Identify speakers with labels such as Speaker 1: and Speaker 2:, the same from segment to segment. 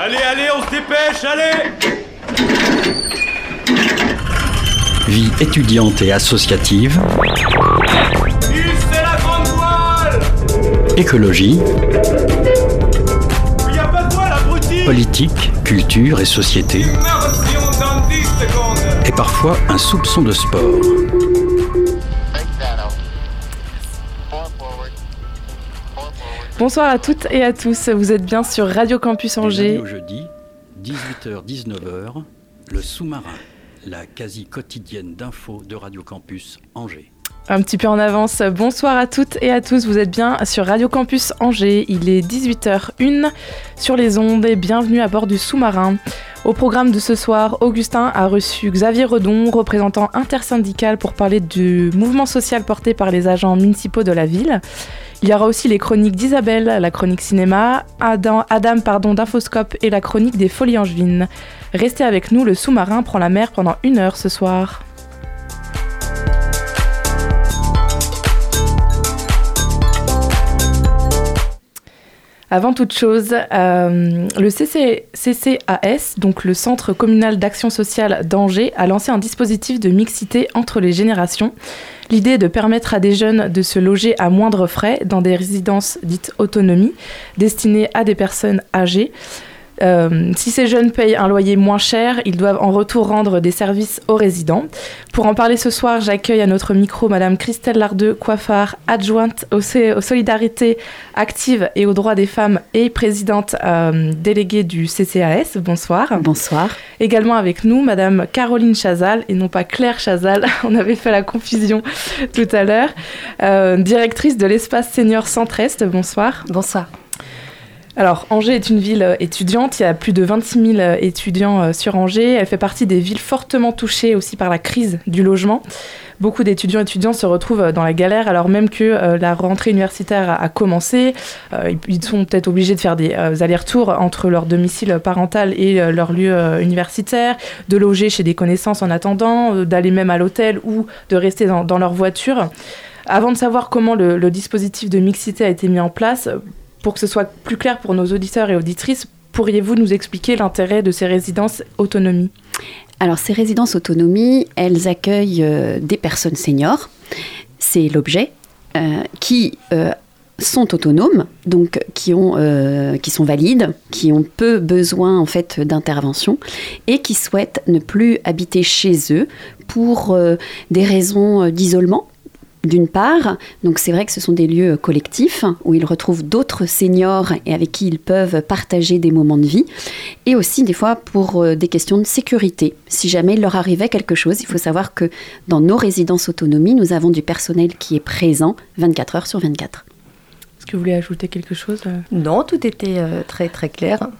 Speaker 1: Allez, allez, on se dépêche, allez
Speaker 2: Vie étudiante et associative.
Speaker 1: c'est la grande voile
Speaker 2: Écologie.
Speaker 1: Il y a pas de voile, abruti
Speaker 2: Politique, culture et société.
Speaker 1: Immersion dans 10 secondes
Speaker 2: Et parfois un soupçon de sport.
Speaker 3: Bonsoir à toutes et à tous, vous êtes bien sur Radio Campus Angers.
Speaker 2: au jeudi, 18h-19h, le sous-marin, la quasi quotidienne d'infos de Radio Campus Angers.
Speaker 3: Un petit peu en avance, bonsoir à toutes et à tous, vous êtes bien sur Radio Campus Angers. Il est 18h01 sur les ondes et bienvenue à bord du sous-marin. Au programme de ce soir, Augustin a reçu Xavier Redon, représentant intersyndical pour parler du mouvement social porté par les agents municipaux de la ville. Il y aura aussi les chroniques d'Isabelle, la chronique cinéma, Adam, pardon, d'Infoscope et la chronique des Folies Angevines. Restez avec nous, le sous-marin prend la mer pendant une heure ce soir. Avant toute chose, euh, le CC CCAS, donc le Centre communal d'action sociale d'Angers, a lancé un dispositif de mixité entre les générations. L'idée est de permettre à des jeunes de se loger à moindre frais dans des résidences dites autonomie, destinées à des personnes âgées. Euh, si ces jeunes payent un loyer moins cher, ils doivent en retour rendre des services aux résidents. Pour en parler ce soir, j'accueille à notre micro Madame Christelle Lardeux, coiffard, adjointe aux, solidarités actives et aux droits des femmes et présidente euh, déléguée du CCAS. Bonsoir.
Speaker 4: Bonsoir.
Speaker 3: Également avec nous, Madame Caroline Chazal, et non pas Claire Chazal, on avait fait la confusion tout à l'heure, euh, directrice de l'espace senior Centre-Est. Bonsoir.
Speaker 4: Bonsoir.
Speaker 3: Alors, Angers est une ville euh, étudiante, il y a plus de 26 000 euh, étudiants euh, sur Angers. Elle fait partie des villes fortement touchées aussi par la crise du logement. Beaucoup d'étudiants et se retrouvent dans la galère alors même que la rentrée universitaire a, commencé. Ils- sont peut-être obligés de faire des allers-retours entre leur domicile parental et leur lieu universitaire, de loger chez des connaissances en attendant, d'aller même à l'hôtel ou de rester dans, leur voiture. Avant de savoir comment le, dispositif de mixité a été mis en place, pour que ce soit plus clair pour nos auditeurs et auditrices, pourriez-vous nous expliquer l'intérêt de ces résidences autonomie
Speaker 4: Alors, ces résidences autonomie, elles accueillent euh, des personnes seniors. C'est l'objet euh, qui euh, sont autonomes, donc qui, ont, qui sont valides, qui ont peu besoin en fait d'intervention et qui souhaitent ne plus habiter chez eux pour des raisons d'isolement. D'une part, donc c'est vrai que ce sont des lieux collectifs où ils retrouvent d'autres seniors et avec qui ils peuvent partager des moments de vie, et aussi des fois pour euh, des questions de sécurité. Si jamais il leur arrivait quelque chose, il faut savoir que dans nos résidences autonomie, nous avons du personnel qui est présent 24 heures sur 24.
Speaker 3: Est-ce que vous voulez ajouter quelque chose euh?
Speaker 5: Non, tout était euh, très très clair.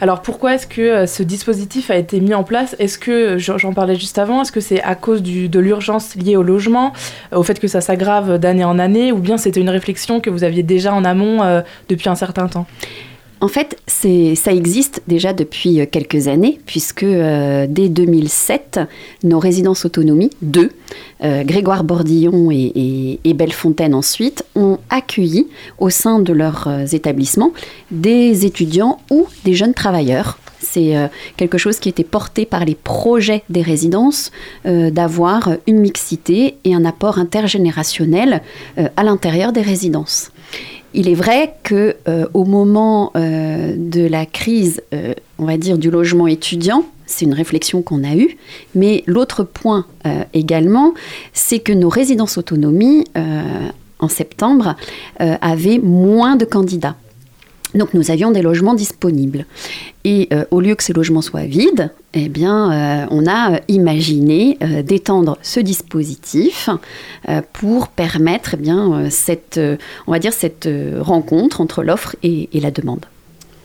Speaker 3: Alors pourquoi est-ce que euh, ce dispositif a été mis en place? Est-ce que, j'en parlais juste avant, est-ce que c'est à cause de l'urgence liée au logement, euh, au fait que ça s'aggrave d'année en année, ou bien c'était une réflexion que vous aviez déjà en amont euh, depuis un certain temps?
Speaker 4: En fait, ça existe déjà depuis euh, quelques années, puisque euh, dès 2007, nos résidences autonomie, deux, euh, Grégoire Bordillon et, Bellefontaine ensuite, ont accueilli au sein de leurs établissements des étudiants ou des jeunes travailleurs. C'est quelque chose qui était porté par les projets des résidences d'avoir une mixité et un apport intergénérationnel à l'intérieur des résidences. Il est vrai que euh, au moment euh, de la crise, euh, on va dire du logement étudiant, c'est une réflexion qu'on a eue. Mais l'autre point également, c'est que nos résidences autonomie en septembre avaient moins de candidats. Donc nous avions des logements disponibles. Et euh, au lieu que ces logements soient vides, eh euh, on a euh, imaginé d'étendre ce dispositif pour permettre eh cette, rencontre entre l'offre et la demande.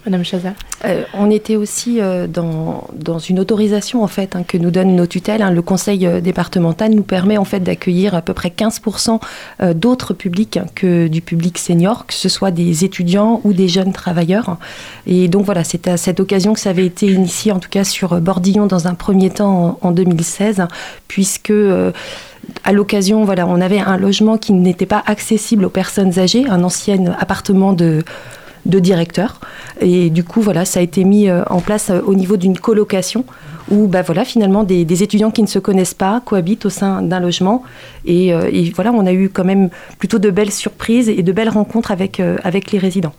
Speaker 3: Madame Chazal
Speaker 5: Euh, on était aussi euh, dans, une autorisation en fait hein, que nous donnent nos tutelles. hein. Le conseil euh, départemental nous permet en fait d'accueillir à peu près 15% euh, d'autres publics que du public senior, que ce soit des étudiants ou des jeunes travailleurs. Et donc voilà, c'est à cette occasion que ça avait été initié en tout cas sur Bordillon dans un premier temps en, en 2016, puisque à l'occasion, voilà, on avait un logement qui n'était pas accessible aux personnes âgées, un ancien appartement de de directeur. Et du coup, voilà, ça a été mis en place au niveau d'une colocation où bah, voilà, finalement des, étudiants qui ne se connaissent pas cohabitent au sein d'un logement. Et, et, voilà, on a eu quand même plutôt de belles surprises et de belles rencontres avec, avec les résidents.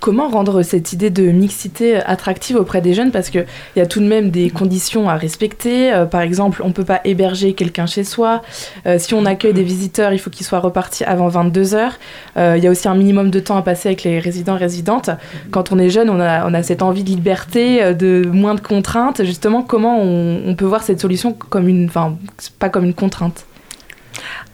Speaker 3: Comment rendre cette idée de mixité attractive auprès des jeunes Parce qu'il y a tout de même des conditions à respecter. Euh, par exemple, on ne peut pas héberger quelqu'un chez soi. Euh, si on accueille des visiteurs, il faut qu'ils soient repartis avant 22 heures. Euh, il y a aussi un minimum de temps à passer avec les résidents résidentes. Quand on est jeune, on a, cette envie de liberté, de moins de contraintes. Justement, comment on, on peut voir cette solution comme une, enfin, pas comme une contrainte?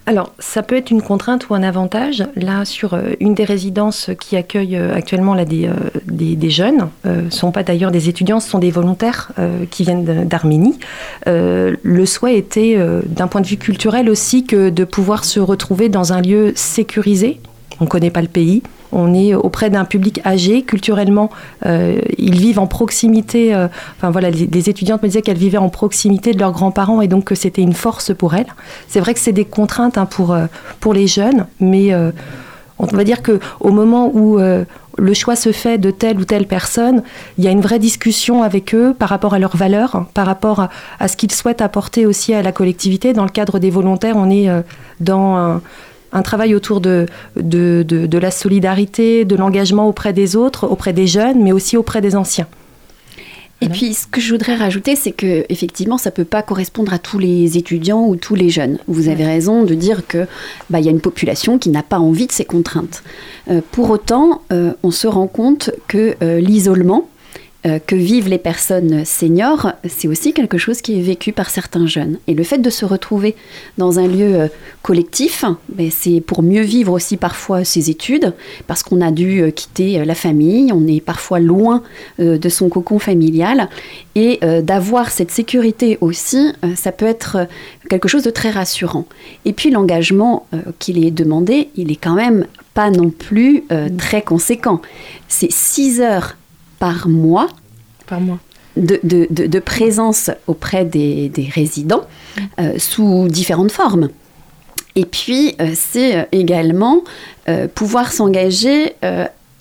Speaker 5: Alors, ça peut être une contrainte ou un avantage. Là, sur euh, une des résidences qui accueille euh, actuellement là, des, euh, des, jeunes, ne sont pas d'ailleurs des étudiants, ce sont des volontaires qui viennent d'Arménie. le souhait était, d'un point de vue culturel aussi, que de pouvoir se retrouver dans un lieu sécurisé. On ne connaît pas le pays, on est auprès d'un public âgé, culturellement, euh, ils vivent en proximité. Euh, enfin voilà, les, étudiantes me disaient qu'elles vivaient en proximité de leurs grands-parents et donc que c'était une force pour elles. C'est vrai que c'est des contraintes hein, pour, euh, pour les jeunes, mais on va dire que au moment où le choix se fait de telle ou telle personne, il y a une vraie discussion avec eux par rapport à leurs valeurs, par rapport à, ce qu'ils souhaitent apporter aussi à la collectivité. Dans le cadre des volontaires, on est dans un travail autour de, de, de, la solidarité, de l'engagement auprès des autres, auprès des jeunes, mais aussi auprès des anciens.
Speaker 4: Et puis, ce que je voudrais rajouter, c'est que effectivement, ça peut pas correspondre à tous les étudiants ou tous les jeunes. Vous avez raison de dire que bah, il y a une population qui n'a pas envie de ces contraintes. Euh, pour autant, euh, on se rend compte que euh, l'isolement euh, que vivent les personnes seniors, c'est aussi quelque chose qui est vécu par certains jeunes. Et le fait de se retrouver dans un lieu euh, collectif, ben, c'est pour mieux vivre aussi parfois ses études, parce qu'on a dû euh, quitter la famille, on est parfois loin de son cocon familial, et d'avoir cette sécurité aussi, ça peut être quelque chose de très rassurant. Et puis l'engagement qu'il est demandé, il est quand même pas non plus très conséquent. C'est 6 heures par mois,
Speaker 3: par mois.
Speaker 4: De, de, de, présence auprès des, des résidents euh, sous différentes formes. Et puis, euh, c'est euh, également pouvoir s'engager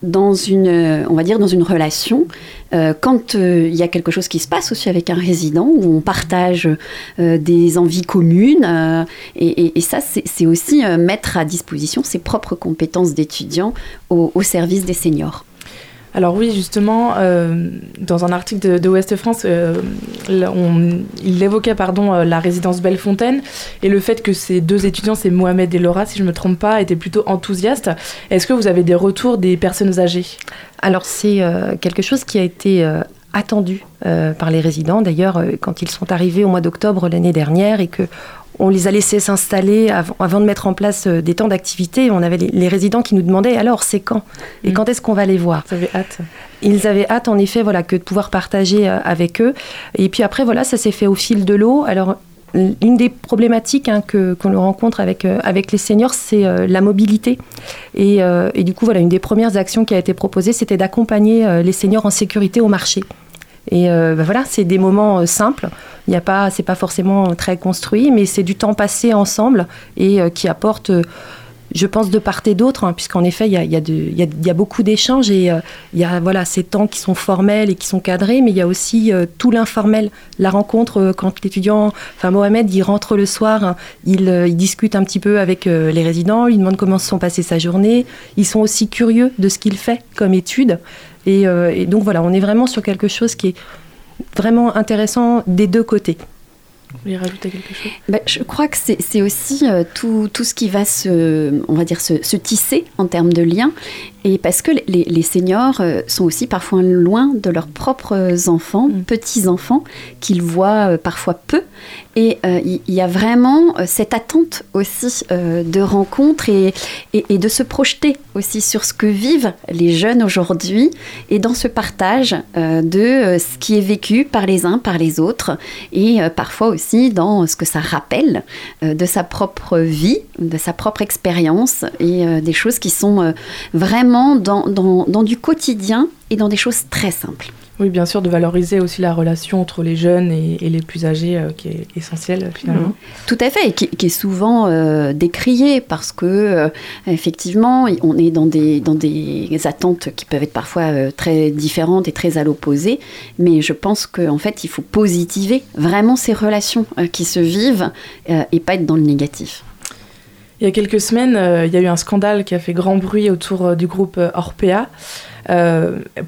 Speaker 4: dans une, on va dire, dans une relation, quand il y a quelque chose qui se passe aussi avec un résident, où on partage des envies communes, et, et, ça, c'est aussi mettre à disposition ses propres compétences d'étudiant au, au service des seniors.
Speaker 3: Alors oui, justement, euh, dans un article de, Ouest France, euh, il évoquait pardon, euh, la résidence Bellefontaine et le fait que ces deux étudiants, c'est Mohamed et Laura, si je ne me trompe pas, étaient plutôt enthousiastes. Est-ce que vous avez des retours des personnes âgées?
Speaker 5: Alors c'est quelque chose qui a été attendu par les résidents. D'ailleurs, quand ils sont arrivés au mois d'octobre l'année dernière et que on les a laissés s'installer avant, de mettre en place euh, des temps d'activité. On avait les, résidents qui nous demandaient alors c'est quand? Et mm. quand est-ce qu'on va les voir?
Speaker 3: Ils avaient hâte.
Speaker 5: Ils avaient hâte en effet voilà que de pouvoir partager euh, avec eux. Et puis après voilà ça s'est fait au fil de l'eau. Alors une des problématiques hein, que qu'on rencontre avec euh, avec les seniors, c'est la mobilité. Et, et, du coup, voilà, une des premières actions qui a été proposée, c'était d'accompagner les seniors en sécurité au marché. Et euh, ben voilà, c'est des moments euh, simples. Il n'y a pas, c'est pas forcément très construit, mais c'est du temps passé ensemble et euh, qui apporte, je pense, de part et d'autre, hein, puisqu'en effet, il y a, beaucoup d'échanges et il y a voilà ces temps qui sont formels et qui sont cadrés, mais il y a aussi tout l'informel, la rencontre quand l'étudiant, enfin Mohamed, il rentre le soir, hein, il, discute un petit peu avec les résidents, il demande comment se sont passées sa journée. Ils sont aussi curieux de ce qu'il fait comme étude. Euh, et, donc voilà, on est vraiment sur quelque chose qui est vraiment intéressant des deux côtés.
Speaker 4: Bah, Je crois que c'est aussi euh, tout, ce qui va se, se tisser en termes de liens. Et parce que les, les, seniors euh, sont aussi parfois loin de leurs propres enfants, mm. petits-enfants, qu'ils voient parfois peu. Et il y, a vraiment cette attente aussi de rencontre et, et, et, de se projeter aussi sur ce que vivent les jeunes aujourd'hui et dans ce partage de ce qui est vécu par les uns, par les autres et parfois aussi dans ce que ça rappelle de sa propre vie, de sa propre expérience et des choses qui sont vraiment vraiment dans, dans, dans du quotidien et dans des choses très simples.
Speaker 3: Oui, bien sûr, de valoriser aussi la relation entre les jeunes et, et les plus âgés, euh, qui est essentielle finalement.
Speaker 4: Mmh. Tout à fait, et qui, qui est souvent euh, décrié parce que euh, effectivement, on est dans des, dans des attentes qui peuvent être parfois euh, très différentes et très à l'opposé. Mais je pense qu'en fait, il faut positiver vraiment ces relations euh, qui se vivent euh, et pas être dans le négatif.
Speaker 3: Il y a quelques semaines, euh, il y a eu un scandale qui a fait grand bruit autour euh, du groupe euh, Orpea.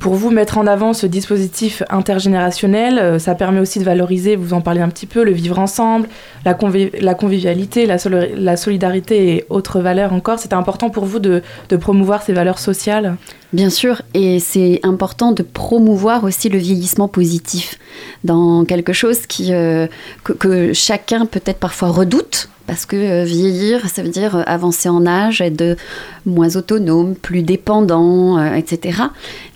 Speaker 3: Pour vous, mettre en avant ce dispositif intergénérationnel, ça permet aussi de valoriser, vous en parlez un petit peu, le vivre ensemble, la, convi- la convivialité, la, sol- la solidarité et autres valeurs encore. C'était important pour vous de, promouvoir ces valeurs sociales?
Speaker 4: Bien sûr, et c'est important de promouvoir aussi le vieillissement positif dans quelque chose qui, que chacun peut-être parfois redoute. Parce que euh, vieillir, ça veut dire euh, avancer en âge, être moins autonome, plus dépendant, euh, etc.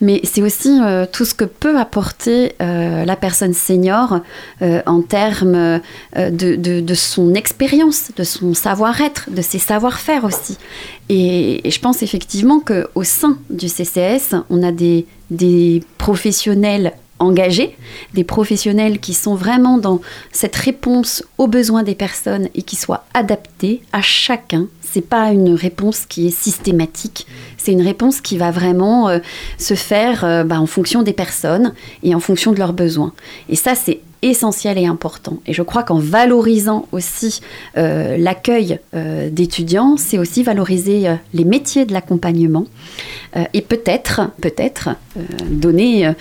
Speaker 4: Mais c'est aussi tout ce que peut apporter la personne senior en termes de, son expérience, de son savoir-être, de ses savoir-faire aussi. Et, je pense effectivement qu'au sein du CCS, on a des professionnels engagés, des professionnels qui sont vraiment dans cette réponse aux besoins des personnes et qui soient adaptés à chacun. C'est pas une réponse qui est systématique, c'est une réponse qui va vraiment euh, se faire euh, bah, en fonction des personnes et en fonction de leurs besoins. Et ça, c'est essentiel et important. Et je crois qu'en valorisant aussi euh, l'accueil euh, d'étudiants, c'est aussi valoriser euh, les métiers de l'accompagnement et peut-être, peut-être donner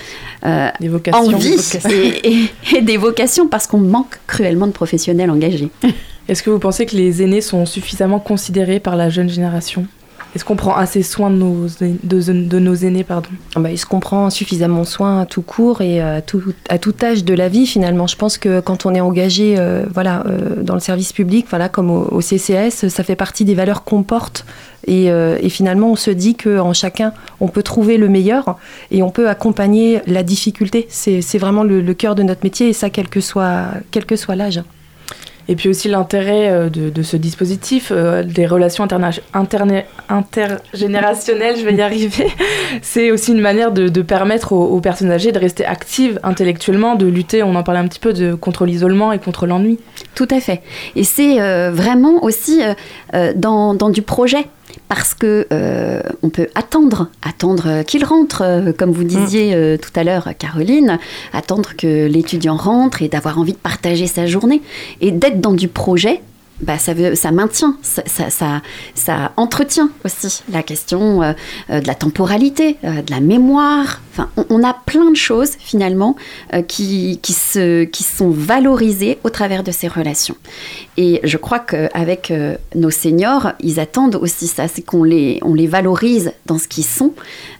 Speaker 3: Des vocations
Speaker 4: envie
Speaker 3: des vocations.
Speaker 4: et, et- et des vocations parce qu'on manque cruellement de professionnels engagés.
Speaker 3: Est-ce que vous pensez que les aînés sont suffisamment considérés par la jeune génération? Est-ce qu'on prend assez soin de nos, de, nos aînés pardon?
Speaker 5: Ah bah, il se suffisamment soin à tout court et à tout, à tout âge de la vie finalement. Je pense que quand on est engagé euh, voilà, euh, dans le service public, voilà, comme au, CCS, ça fait partie des valeurs qu'on porte. Et, euh, finalement, on se dit qu'en chacun, on peut trouver le meilleur et on peut accompagner la difficulté. C'est vraiment le, le cœur de notre métier et ça, quel que soit l'âge.
Speaker 3: Et puis aussi l'intérêt euh, de, ce dispositif, euh, des relations intergénérationnelles, je vais y arriver, c'est aussi une manière de, permettre aux, personnes âgées de rester actives intellectuellement, de lutter, on en parlait un petit peu, de, contre l'isolement et contre l'ennui.
Speaker 4: Tout à fait. Et c'est euh, vraiment aussi dans du projet. Parce que euh, on peut attendre, attendre qu'il rentre, euh, comme vous disiez euh, tout à l'heure, Caroline, attendre que l'étudiant rentre et d'avoir envie de partager sa journée et d'être dans du projet. Bah, ça, veut, ça maintient, ça, ça, ça, ça entretient aussi la question de la temporalité, de la mémoire. Enfin, on, on a plein de choses finalement qui, qui, se, qui sont valorisées au travers de ces relations. Et je crois qu'avec euh, nos seniors, ils attendent aussi ça, c'est qu'on les, on les valorise dans ce qu'ils sont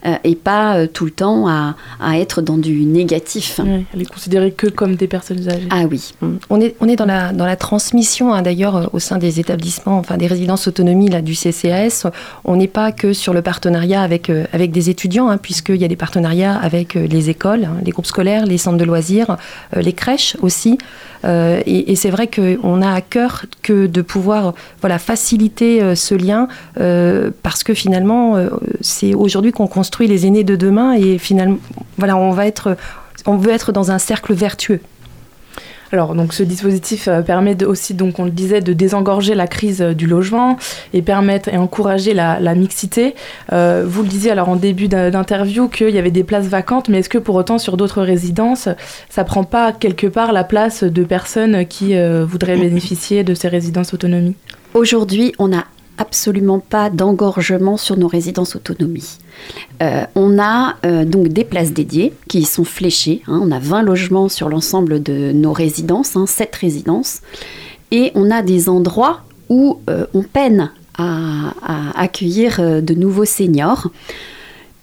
Speaker 4: euh, et pas euh, tout le temps à, à être dans du négatif.
Speaker 3: Ouais, elle est considérée que comme des personnes âgées.
Speaker 4: Ah oui.
Speaker 5: Mm. On est, on est dans, la, dans la transmission, hein, d'ailleurs, au sein des établissements, enfin des résidences autonomie là, du CCAS. On n'est pas que sur le partenariat avec, euh, avec des étudiants, hein, puisqu'il y a des partenariats avec euh, les écoles, hein, les groupes scolaires, les centres de loisirs, euh, les crèches aussi. Euh, et et c'est vrai qu'on a à cœur que de pouvoir voilà, faciliter euh, ce lien, euh, parce que finalement, euh, c'est aujourd'hui qu'on construit les aînés de demain, et finalement, voilà, on, va être, on veut être dans un cercle vertueux.
Speaker 3: Alors, donc, ce dispositif euh, permet de- aussi, donc, on le disait, de désengorger la crise euh, du logement et permettre et encourager la, la mixité. Euh, vous le disiez alors en début d'in- d'interview qu'il y avait des places vacantes, mais est-ce que pour autant sur d'autres résidences, ça prend pas quelque part la place de personnes qui euh, voudraient bénéficier de ces résidences autonomie
Speaker 4: Aujourd'hui, on n'a absolument pas d'engorgement sur nos résidences autonomie. Euh, on a euh, donc des places dédiées qui sont fléchées. hein. on a 20 logements sur l'ensemble de nos résidences, hein, 7 résidences. Et on a des endroits où euh, on peine à, à accueillir euh, de nouveaux seniors.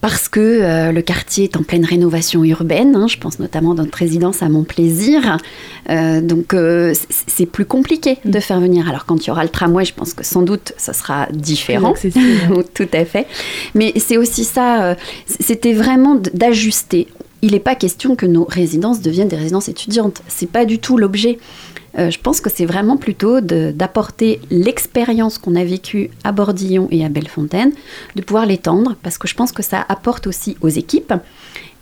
Speaker 4: Parce que euh, le quartier est en pleine rénovation urbaine, hein, je pense notamment à notre résidence à Montplaisir. Euh, donc euh, c'est plus compliqué de faire venir. Alors quand il y aura le tramway, je pense que sans doute ça sera différent. Tout à fait. Mais c'est aussi ça, euh, c'était vraiment d'ajuster. Il n'est pas question que nos résidences deviennent des résidences étudiantes. C'est pas du tout l'objet. Euh, je pense que c'est vraiment plutôt d'apporter l'expérience qu'on a vécue à Bordillon et à Bellefontaine, de pouvoir l'étendre, parce que je pense que ça apporte aussi aux équipes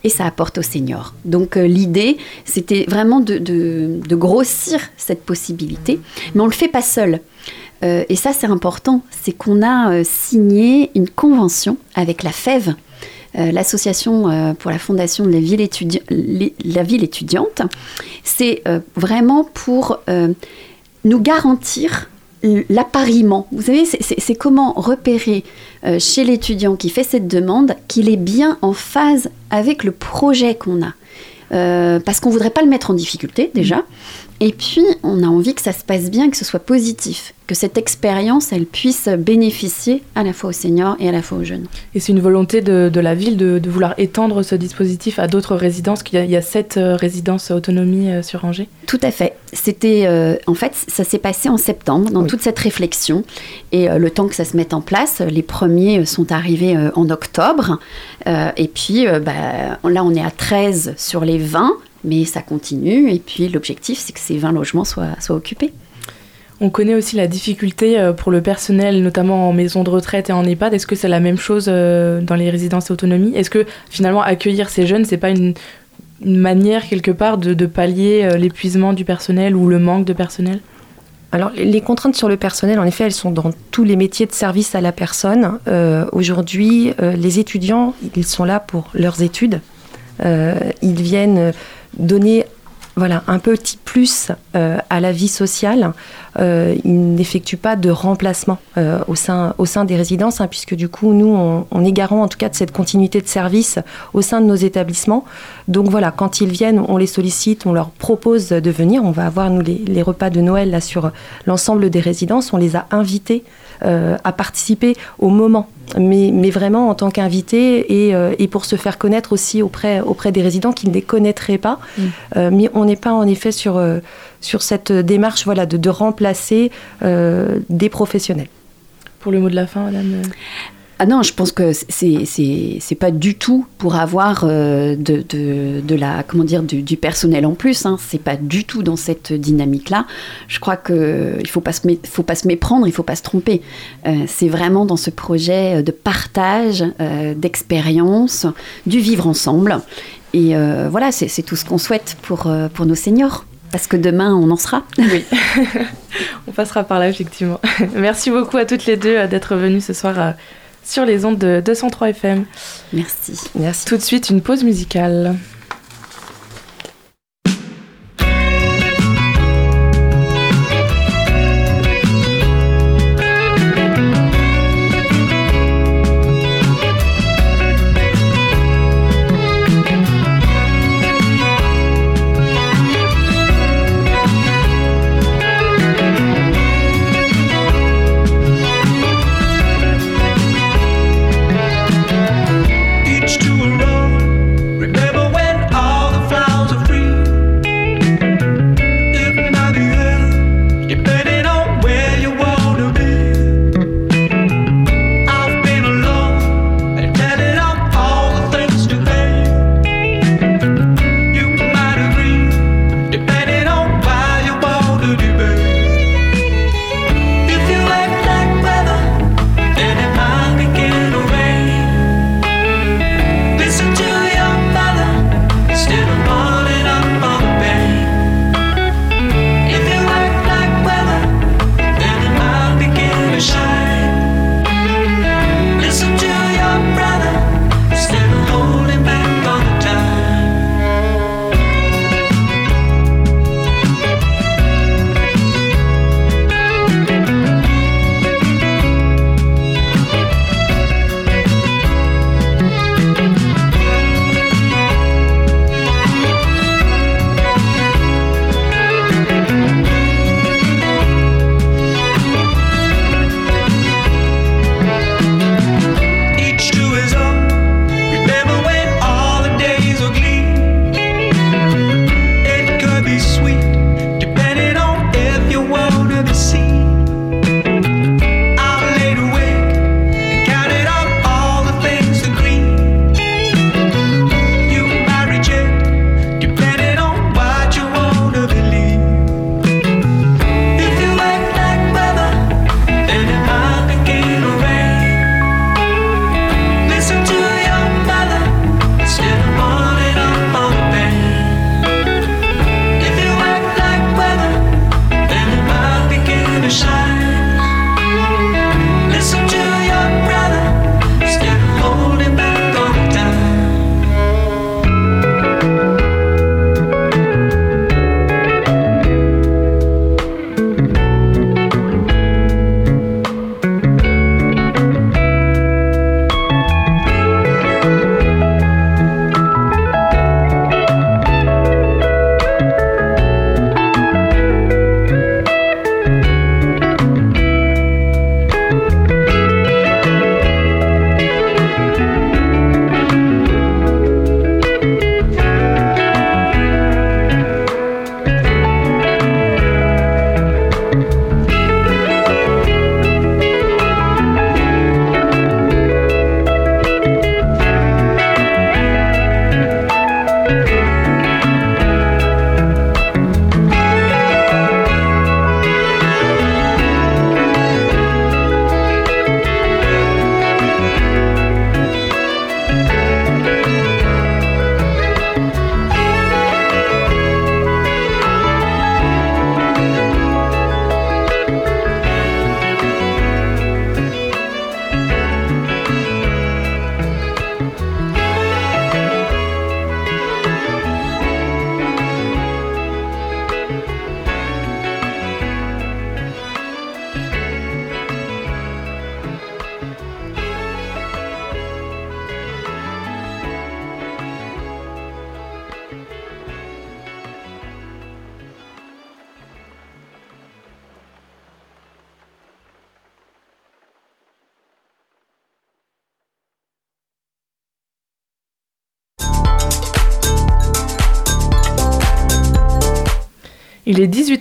Speaker 4: et ça apporte aux seniors. Donc euh, l'idée, c'était vraiment de, grossir cette possibilité, mais on ne le fait pas seul. Euh, et ça, c'est important, c'est qu'on a signé une convention avec la FEV, l'association euh, pour la fondation de la ville, la ville étudiante. C'est euh, vraiment pour nous garantir l'appariement. Vous savez, c'est comment repérer chez l'étudiant qui fait cette demande qu'il est bien en phase avec le projet qu'on a. parce qu'on ne voudrait pas le mettre en difficulté déjà. Et puis, on a envie que ça se passe bien, que ce soit positif, que cette expérience, elle puisse bénéficier à la fois aux seniors et à la fois aux jeunes.
Speaker 3: Et c'est une volonté de, la ville de, vouloir étendre ce dispositif à d'autres résidences, qu'il y, a, sept euh, résidences autonomie euh, sur Angers?
Speaker 4: Tout à fait. C'était, euh, en fait, ça s'est passé en septembre, dans toute cette réflexion. Et le temps que ça se mette en place, les premiers sont arrivés en octobre. et puis, bah, là, on est à 13 sur les 20 mais ça continue. Et puis l'objectif, c'est que ces 20 logements soient, soient occupés.
Speaker 3: On connaît aussi la difficulté euh, pour le personnel, notamment en maison de retraite et en EHPAD. Est-ce que c'est la même chose euh, dans les résidences autonomie Est-ce que finalement accueillir ces jeunes, c'est pas une, manière quelque part de, pallier euh, l'épuisement du personnel ou le manque de personnel?
Speaker 5: Alors, les contraintes sur le personnel, en effet, elles sont dans tous les métiers de service à la personne. Aujourd'hui, les étudiants, ils sont là pour leurs études. ils viennent donner voilà, un petit plus euh, à la vie sociale. Euh, il n'effectue pas de remplacement euh, au, sein, au sein des résidences, hein, puisque du coup, nous, on, est garant en tout cas de cette continuité de service au sein de nos établissements. Donc voilà, quand ils viennent, on les sollicite, on leur propose de venir. On va avoir, nous, les, les repas de Noël là, sur l'ensemble des résidences. On les a invités à participer au moment mais, mais, vraiment en tant qu'invité et, euh, et, pour se faire connaître aussi auprès, auprès des résidents qui ne les connaîtraient pas. Mm. Euh, mais on n'est pas en effet sur, euh, sur cette démarche voilà, de, de remplacer des professionnels.
Speaker 3: Pour le mot de la fin, madame
Speaker 4: ah non, je pense que c'est pas du tout pour avoir euh, de, de, de, la comment dire du, personnel en plus. Hein. C'est pas du tout dans cette dynamique là. Je crois que il faut pas se faut pas se méprendre, il faut pas se tromper. Euh, c'est vraiment dans ce projet de partage, euh, d'expérience, du vivre ensemble. Et euh, voilà, c'est tout ce qu'on souhaite pour euh, pour nos seniors. Parce que demain, on en sera.
Speaker 3: Oui, on passera par là, effectivement. Merci beaucoup à toutes les deux d'être venues ce soir sur les ondes de 203 FM.
Speaker 4: Merci.
Speaker 3: Merci. Tout de suite, une pause musicale.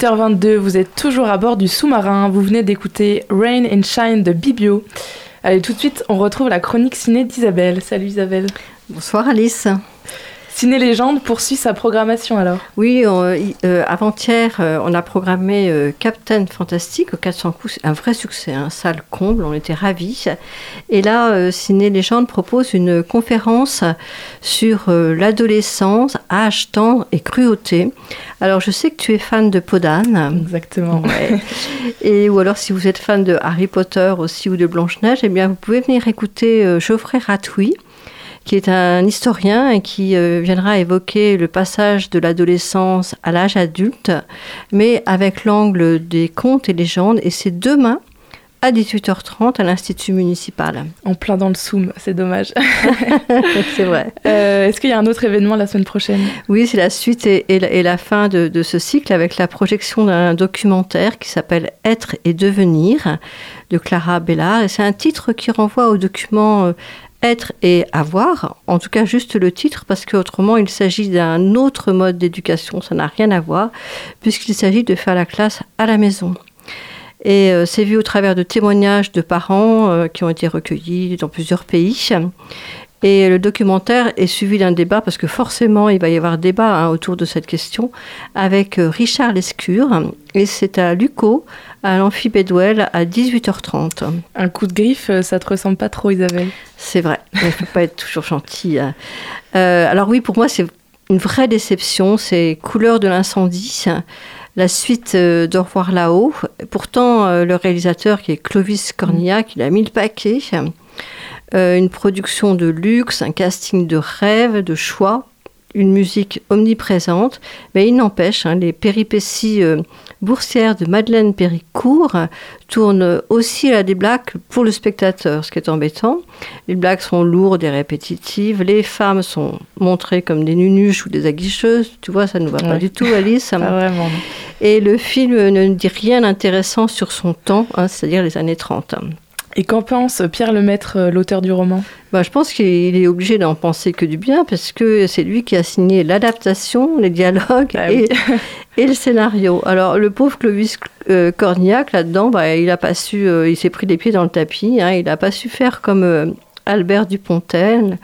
Speaker 3: 18h22, vous êtes toujours à bord du sous-marin, vous venez d'écouter Rain and Shine de Bibio. Allez, tout de suite, on retrouve la chronique ciné d'Isabelle. Salut Isabelle.
Speaker 6: Bonsoir Alice.
Speaker 3: Ciné Légende poursuit sa programmation alors
Speaker 6: Oui, euh, euh, avant-hier, euh, on a programmé Captain Fantastic au 400 coups. Un vrai succès, un salle comble, on était ravis. Et là, Ciné Légende propose une conférence sur l'adolescence, âge, temps et cruauté. Alors, je sais que tu es fan de Podane.
Speaker 3: Exactement.
Speaker 6: et ou alors, si vous êtes fan de Harry Potter aussi ou de Blanche-Neige, eh bien, vous pouvez venir écouter Geoffrey Ratoui qui est un historien et qui euh, viendra évoquer le passage de l'adolescence à l'âge adulte, mais avec l'angle des contes et légendes. Et c'est demain à 18h30 à l'Institut municipal.
Speaker 3: En plein dans le Zoom, c'est dommage.
Speaker 6: c'est vrai.
Speaker 3: Euh, est-ce qu'il y a un autre événement la semaine prochaine?
Speaker 6: Oui, c'est la suite et, la, fin de, ce cycle avec la projection d'un documentaire qui s'appelle Être et devenir de Clara Bellard. Et c'est un titre qui renvoie au document euh, être et avoir, en tout cas juste le titre, parce qu'autrement il s'agit d'un autre mode d'éducation, ça n'a rien à voir, puisqu'il s'agit de faire la classe à la maison. Et euh, c'est vu au travers de témoignages de parents euh, qui ont été recueillis dans plusieurs pays. Et le documentaire est suivi d'un débat, parce que forcément, il va y avoir débat hein, autour de cette question, avec euh, Richard Lescure. Et c'est à Luco, à l'Amphibédouel, à 18h30.
Speaker 3: Un coup de griffe, euh, ça te ressemble pas trop, Isabelle?
Speaker 6: C'est vrai, il ne faut pas être toujours gentil. Hein. Euh, alors oui, pour moi, c'est une vraie déception. C'est Couleur de l'incendie la suite d'Au revoir là-haut. Pourtant, le réalisateur qui est Clovis Cornillac, il a mis le paquet. Euh, une production de luxe, un casting de rêve, de choix, une musique omniprésente, mais il n'empêche, hein, les péripéties euh, boursières de Madeleine Péricourt tournent aussi à des blagues pour le spectateur, ce qui est embêtant. Les blagues sont lourdes et répétitives, les femmes sont montrées comme des nunuches ou des aguicheuses, tu vois, ça ne va pas du tout, Alice.
Speaker 3: pas vraiment.
Speaker 6: Et le film ne dit rien d'intéressant sur son temps, hein, c'est-à-dire les années 30.
Speaker 3: Et qu'en pense Pierre Lemaître, euh, l'auteur du roman?
Speaker 6: Bah, Je pense qu'il est obligé d'en penser que du bien, parce que c'est lui qui a signé l'adaptation, les dialogues ah et, et, le scénario. Alors, le pauvre Clovis euh, Cornillac, là-dedans, bah, il a pas su, euh, il s'est pris les pieds dans le tapis, hein, il n'a pas su faire comme Albert Dupontel,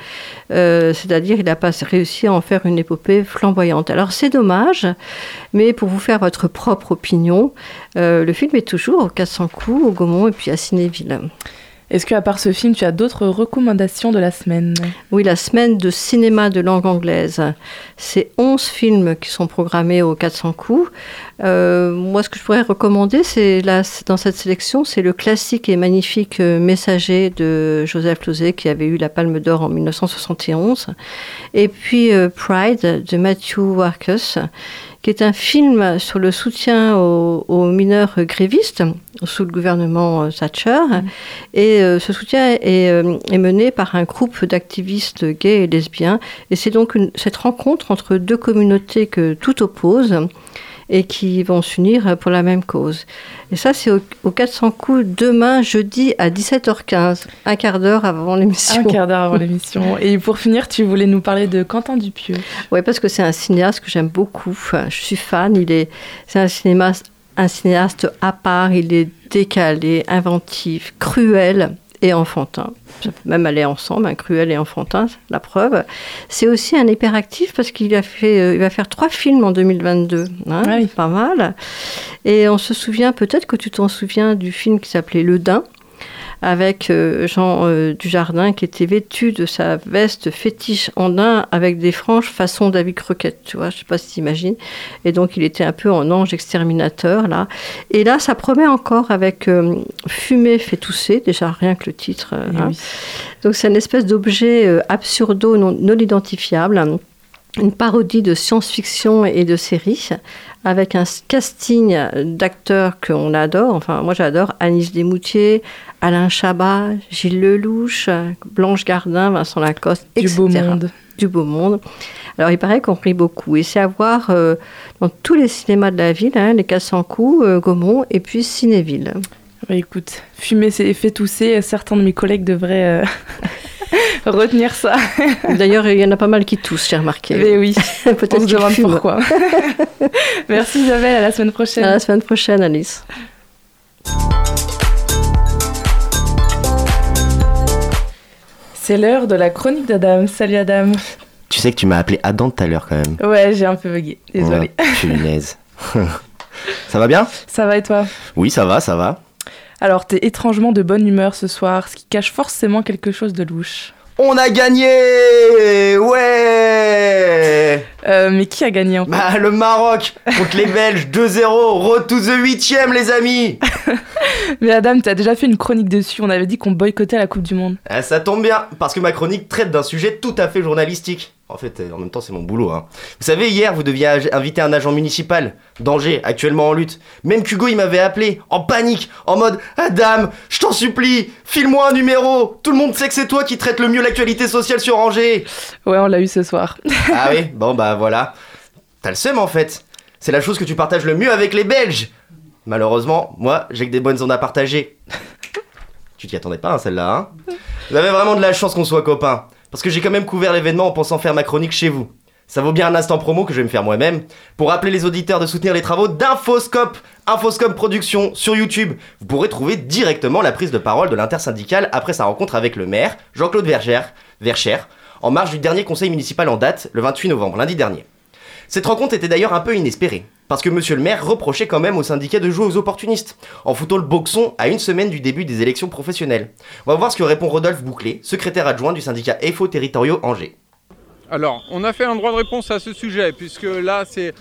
Speaker 6: euh, c'est-à-dire il n'a pas réussi à en faire une épopée flamboyante. Alors c'est dommage, mais pour vous faire votre propre opinion, euh, le film est toujours au 400 coups, au Gaumont et puis à Cinéville.
Speaker 3: Est-ce qu'à part ce film, tu as d'autres recommandations de la semaine?
Speaker 6: Oui, la semaine de cinéma de langue anglaise. C'est 11 films qui sont programmés au 400 coups. Euh, moi, ce que je pourrais recommander, c'est dans cette sélection, c'est le classique et magnifique euh, Messager de Joseph Losey qui avait eu la Palme d'Or en 1971. Et puis euh, Pride de Matthew Warkus qui est un film sur le soutien aux, mineurs grévistes sous le gouvernement euh, Thatcher. Mm. Et euh, ce soutien euh, est, mené par un groupe d'activistes gays et lesbiens. Et c'est donc cette rencontre entre deux communautés que tout oppose et qui vont s'unir pour la même cause. Et ça, c'est au, 400 coups demain, jeudi à 17h15, un quart d'heure avant l'émission.
Speaker 3: Un quart d'heure avant l'émission. Et pour finir, tu voulais nous parler de Quentin Dupieux.
Speaker 6: Oui, parce que c'est un cinéaste que j'aime beaucoup. je suis fan. Il est, c'est un cinéaste, un cinéaste à part. Il est décalé, inventif, cruel et enfantin. Ça peut même aller ensemble, un cruel et enfantin, la preuve. C'est aussi un hyperactif parce qu'il a fait, euh, il va faire trois films en 2022. Hein, ah Pas mal. Et on se souvient, peut-être que tu t'en souviens du film qui s'appelait Le Dain avec euh, Jean euh, Dujardin qui était vêtu de sa veste fétiche en daim avec des franges façon David Croquette, tu vois, je sais pas si tu imagines. Et donc il était un peu en ange exterminateur là. Et là, ça promet encore avec euh, Fumée fait tousser, déjà rien que le titre. Eh hein. Donc c'est une espèce d'objet absurdo non, non identifiable une parodie de science-fiction et de série avec un casting d'acteurs qu'on adore. Enfin, moi j'adore Anis Desmoutiers, Alain Chabat, Gilles Lelouch, Blanche Gardin, Vincent Lacoste,
Speaker 3: du beau monde.
Speaker 6: Du beau monde. Alors il paraît qu'on rit beaucoup et c'est à voir euh, dans tous les cinémas de la ville, hein, les Cassancous, euh, Gaumont et puis Cinéville.
Speaker 3: Bah, écoute, fumer c'est fait tousser, certains de mes collègues devraient... Euh, Retenir ça.
Speaker 6: D'ailleurs, il y en a pas mal qui toussent, j'ai remarqué.
Speaker 3: Mais oui,
Speaker 6: Peut-être
Speaker 3: on se
Speaker 6: qu'ils
Speaker 3: demande
Speaker 6: fument.
Speaker 3: pourquoi. Merci Isabelle, à la semaine prochaine.
Speaker 6: À la semaine prochaine, Alice.
Speaker 3: C'est l'heure de la chronique d'Adam. Salut Adam.
Speaker 7: Tu sais que tu m'as appelé Adam tout à l'heure quand même.
Speaker 3: Ouais, j'ai un peu bugué. Désolée.
Speaker 7: Ouais, punaise. ça va bien?
Speaker 3: Ça va et toi?
Speaker 7: Oui, ça va, ça va.
Speaker 3: Alors, t'es étrangement de bonne humeur ce soir, ce qui cache forcément quelque chose de louche.
Speaker 7: On a gagné Ouais
Speaker 3: Euh, mais qui a gagné en fait
Speaker 7: Bah le Maroc contre les Belges 2-0, road to the 8ème les amis
Speaker 3: Mais Adam, t'as déjà fait une chronique dessus. On avait dit qu'on boycottait la Coupe du Monde.
Speaker 7: Ah, Ça tombe bien, parce que ma chronique traite d'un sujet tout à fait journalistique. En fait, euh, en même temps, c'est mon boulot. Hein. Vous savez, hier, vous deviez inviter un agent municipal, danger, actuellement en lutte. Même qu'Hugo, il m'avait appelé, en panique, en mode Adam, je t'en supplie, file-moi un numéro. Tout le monde sait que c'est toi qui traite le mieux l'actualité sociale sur Angers.
Speaker 3: Ouais, on l'a eu ce soir.
Speaker 7: Ah oui, bon bah voilà. T'as le seum en fait. C'est la chose que tu partages le mieux avec les Belges. Malheureusement, moi, j'ai que des bonnes ondes à partager. tu t'y attendais pas, hein, celle-là, hein Vous avez vraiment de la chance qu'on soit copains. Parce que j'ai quand même couvert l'événement en pensant faire ma chronique chez vous. Ça vaut bien un instant promo que je vais me faire moi-même pour rappeler les auditeurs de soutenir les travaux d'Infoscope, Infoscope Production sur YouTube. Vous pourrez trouver directement la prise de parole de l'intersyndicale après sa rencontre avec le maire, Jean-Claude Vergère, en marge du dernier conseil municipal en date, le 28 novembre, lundi dernier. Cette rencontre était d'ailleurs un peu inespérée, parce que monsieur le maire reprochait quand même au syndicat de jouer aux opportunistes, en foutant le boxon à une semaine du début des élections professionnelles. On va voir ce que répond Rodolphe Bouclé, secrétaire adjoint du syndicat EFO Territoriaux Angers.
Speaker 8: Alors, on a fait un droit de réponse à ce sujet, puisque là, c'est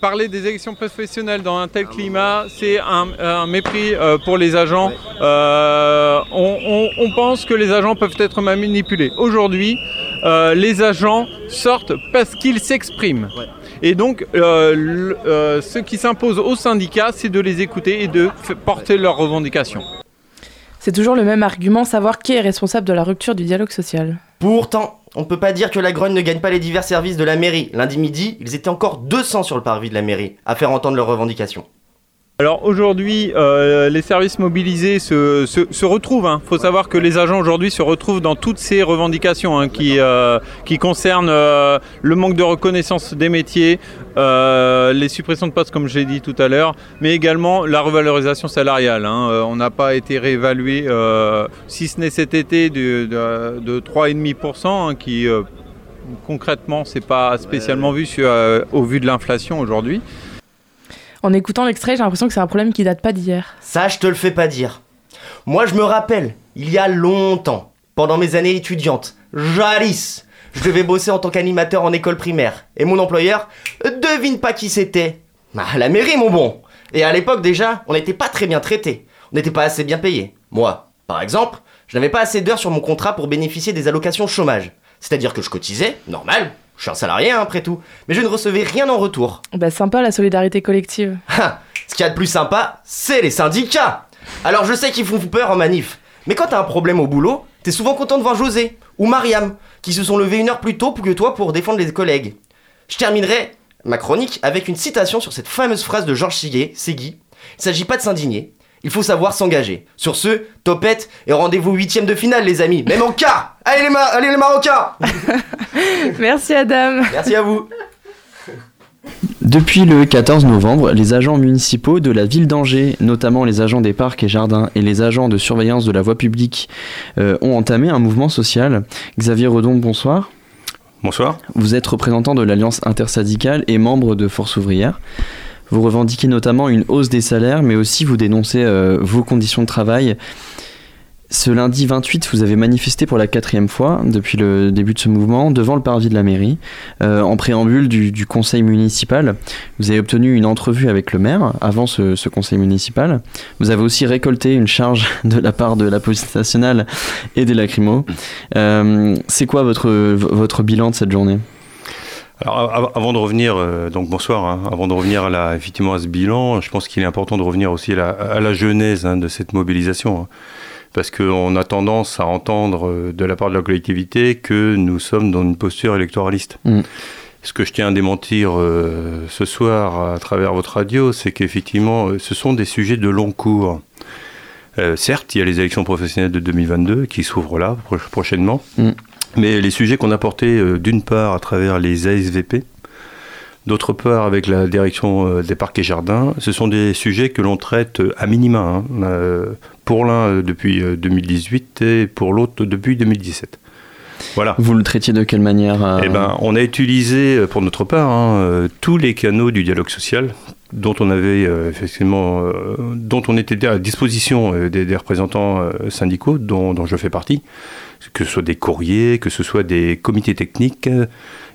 Speaker 8: parler des élections professionnelles dans un tel climat, c'est un, un mépris euh, pour les agents. Euh, on, on- on pense que les agents peuvent être manipulés. Aujourd'hui, euh, les agents sortent parce qu'ils s'expriment. Et donc, euh, le- euh, ce qui s'impose aux syndicats, c'est de les écouter et de porter leurs revendications.
Speaker 3: C'est toujours le même argument, savoir qui est responsable de la rupture du dialogue social.
Speaker 7: Pourtant, on ne peut pas dire que la Grogne ne gagne pas les divers services de la mairie. Lundi midi, ils étaient encore 200 sur le parvis de la mairie à faire entendre leurs revendications.
Speaker 8: Alors aujourd'hui, euh, les services mobilisés se, se, se retrouvent. Il faut savoir que les agents aujourd'hui se retrouvent dans toutes ces revendications hein, qui, euh, qui concernent euh, le manque de reconnaissance des métiers, les suppressions de postes comme j'ai dit tout à l'heure, mais également la revalorisation salariale. hein. On n'a pas été réévalué, si ce n'est cet été, de, de, de 3,5%, hein, qui concrètement, c'est pas spécialement vu sur, au vu de l'inflation aujourd'hui.
Speaker 3: En écoutant l'extrait, j'ai l'impression que c'est un problème qui date pas d'hier.
Speaker 7: Ça, je te le fais pas dire. Moi, je me rappelle, il y a longtemps, pendant mes années étudiantes, jadis, je devais bosser en tant qu'animateur en école primaire. Et mon employeur, devine pas qui c'était. Bah, la mairie, mon bon. Et à l'époque, déjà, on n'était pas très bien traités. On n'était pas assez bien payés. Moi, par exemple, je n'avais pas assez d'heures sur mon contrat pour bénéficier des allocations chômage. C'est-à-dire que je cotisais, normal, je suis un salarié hein, après tout, mais je ne recevais rien en retour.
Speaker 3: Bah sympa la solidarité collective.
Speaker 7: Ah, ce qu'il y a de plus sympa, c'est les syndicats. Alors je sais qu'ils font peur en manif, mais quand t'as un problème au boulot, t'es souvent content de voir José ou Mariam, qui se sont levés une heure plus tôt que toi pour défendre les collègues. Je terminerai ma chronique avec une citation sur cette fameuse phrase de Georges Siguet, Segui. Il s'agit pas de s'indigner, il faut savoir s'engager. Sur ce, topette et rendez-vous huitième de finale les amis, même en quart Allez les, allez les Marocains
Speaker 3: Merci Adam.
Speaker 7: Merci à vous
Speaker 9: Depuis le 14 novembre, les agents municipaux de la ville d'Angers, notamment les agents des parcs et jardins et les agents de surveillance de la voie publique, euh, ont entamé un mouvement social. Xavier Redon, bonsoir.
Speaker 10: Bonsoir.
Speaker 9: Vous êtes représentant de l'Alliance intersyndicale et membre de Force ouvrière. Vous revendiquez notamment une hausse des salaires, mais aussi vous dénoncez euh, vos conditions de travail. Ce lundi 28, vous avez manifesté pour la quatrième fois depuis le début de ce mouvement devant le parvis de la mairie, euh, en préambule du, conseil municipal. Vous avez obtenu une entrevue avec le maire avant ce, conseil municipal. Vous avez aussi récolté une charge de la part de la police nationale et des lacrymos. Euh, C'est quoi votre bilan de cette journée?
Speaker 10: Alors, avant de revenir, euh, donc bonsoir, hein, avant de revenir à la, effectivement à ce bilan, je pense qu'il est important de revenir aussi à la, à la genèse hein, de cette mobilisation. hein. parce qu'on a tendance à entendre euh, de la part de la collectivité que nous sommes dans une posture électoraliste.
Speaker 9: Mm.
Speaker 10: Ce que je tiens à démentir euh, ce soir à travers votre radio, c'est qu'effectivement, ce sont des sujets de long cours. Certes, il y a les élections professionnelles de 2022 qui s'ouvrent là pro- prochainement.
Speaker 9: Mm.
Speaker 10: Mais les sujets qu'on a portés, euh, d'une part à travers les ASVP, d'autre part avec la direction euh, des parcs et jardins, ce sont des sujets que l'on traite euh, à minima. hein. Pour l'un depuis euh, 2018 et pour l'autre depuis 2017. Voilà.
Speaker 9: Vous le traitiez de quelle manière euh,
Speaker 10: Eh ben, on a utilisé pour notre part hein, tous les canaux du dialogue social dont on avait euh, effectivement, euh, dont on était à disposition euh, des, représentants syndicaux dont, je fais partie, que ce soit des courriers, que ce soit des comités techniques,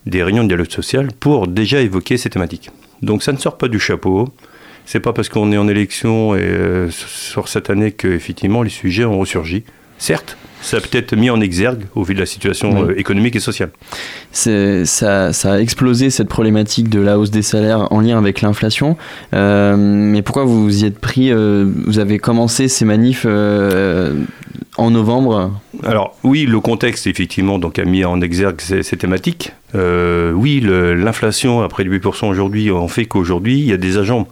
Speaker 10: des réunions de dialogue social, pour déjà évoquer ces thématiques. Donc ça ne sort pas du chapeau. C'est pas parce qu'on est en élection et sur cette année que effectivement les sujets ont ressurgi. Certes, ça a peut-être mis en exergue au vu de la situation
Speaker 9: Oui.
Speaker 10: euh, économique et sociale.
Speaker 9: ça, ça a explosé cette problématique de la hausse des salaires en lien avec l'inflation. Euh, mais pourquoi vous vous y êtes pris euh, Vous avez commencé ces manifs euh, en novembre?
Speaker 10: Alors oui, le contexte effectivement donc a mis en exergue ces, ces thématiques. Oui, l'inflation à près de 8% aujourd'hui en fait qu'aujourd'hui il y a des agents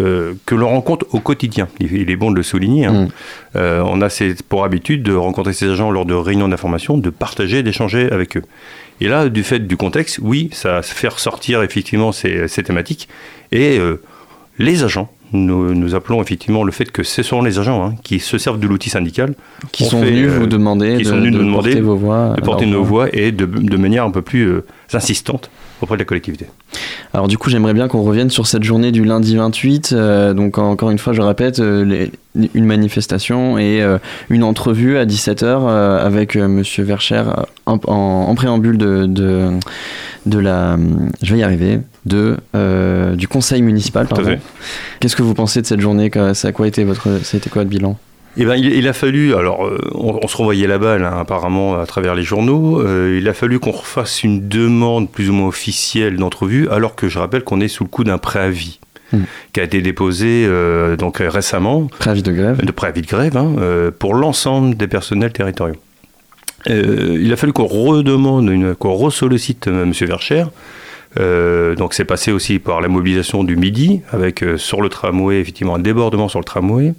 Speaker 10: euh, que l'on rencontre au quotidien. Il, il est bon de le souligner. hein.
Speaker 9: Mm.
Speaker 10: Euh, on a pour habitude de rencontrer ces agents lors de réunions d'information, de partager, d'échanger avec eux. Et là, du fait du contexte, oui, ça fait ressortir effectivement ces, ces thématiques. Et euh, les agents, nous, nous appelons effectivement le fait que ce sont les agents hein, qui se servent de l'outil syndical
Speaker 9: qui
Speaker 10: On
Speaker 9: sont
Speaker 10: fait,
Speaker 9: venus vous demander
Speaker 10: qui
Speaker 9: de,
Speaker 10: sont venus
Speaker 9: de
Speaker 10: nous demander
Speaker 9: porter vos voix.
Speaker 10: de porter nos voix et de, de manière un peu plus insistante auprès de la collectivité.
Speaker 9: Alors du coup, j'aimerais bien qu'on revienne sur cette journée du lundi 28. Euh, donc encore une fois, je répète, euh, les- une manifestation et euh, une entrevue à 17h euh, avec Monsieur Vercher en, en- en préambule de, de, de la... Je vais y arriver. De, du conseil municipal. Qu'est-ce que vous pensez de cette journée? Ça a quoi été votre, ça a été quoi le bilan?
Speaker 10: Eh ben, il, il a fallu, alors euh, on, on se renvoyait la balle hein, apparemment à travers les journaux, euh, il a fallu qu'on refasse une demande plus ou moins officielle d'entrevue, alors que je rappelle qu'on est sous le coup d'un préavis
Speaker 9: Hmm.
Speaker 10: qui a été déposé euh, donc euh, récemment,
Speaker 9: Préavis de grève
Speaker 10: de préavis de grève, hein, euh, pour l'ensemble des personnels territoriaux. Il a fallu qu'on redemande, qu'on ressollicite euh, M. Vercher. Euh, donc c'est passé aussi par la mobilisation du midi, avec euh, sur le tramway, effectivement, un débordement sur le tramway.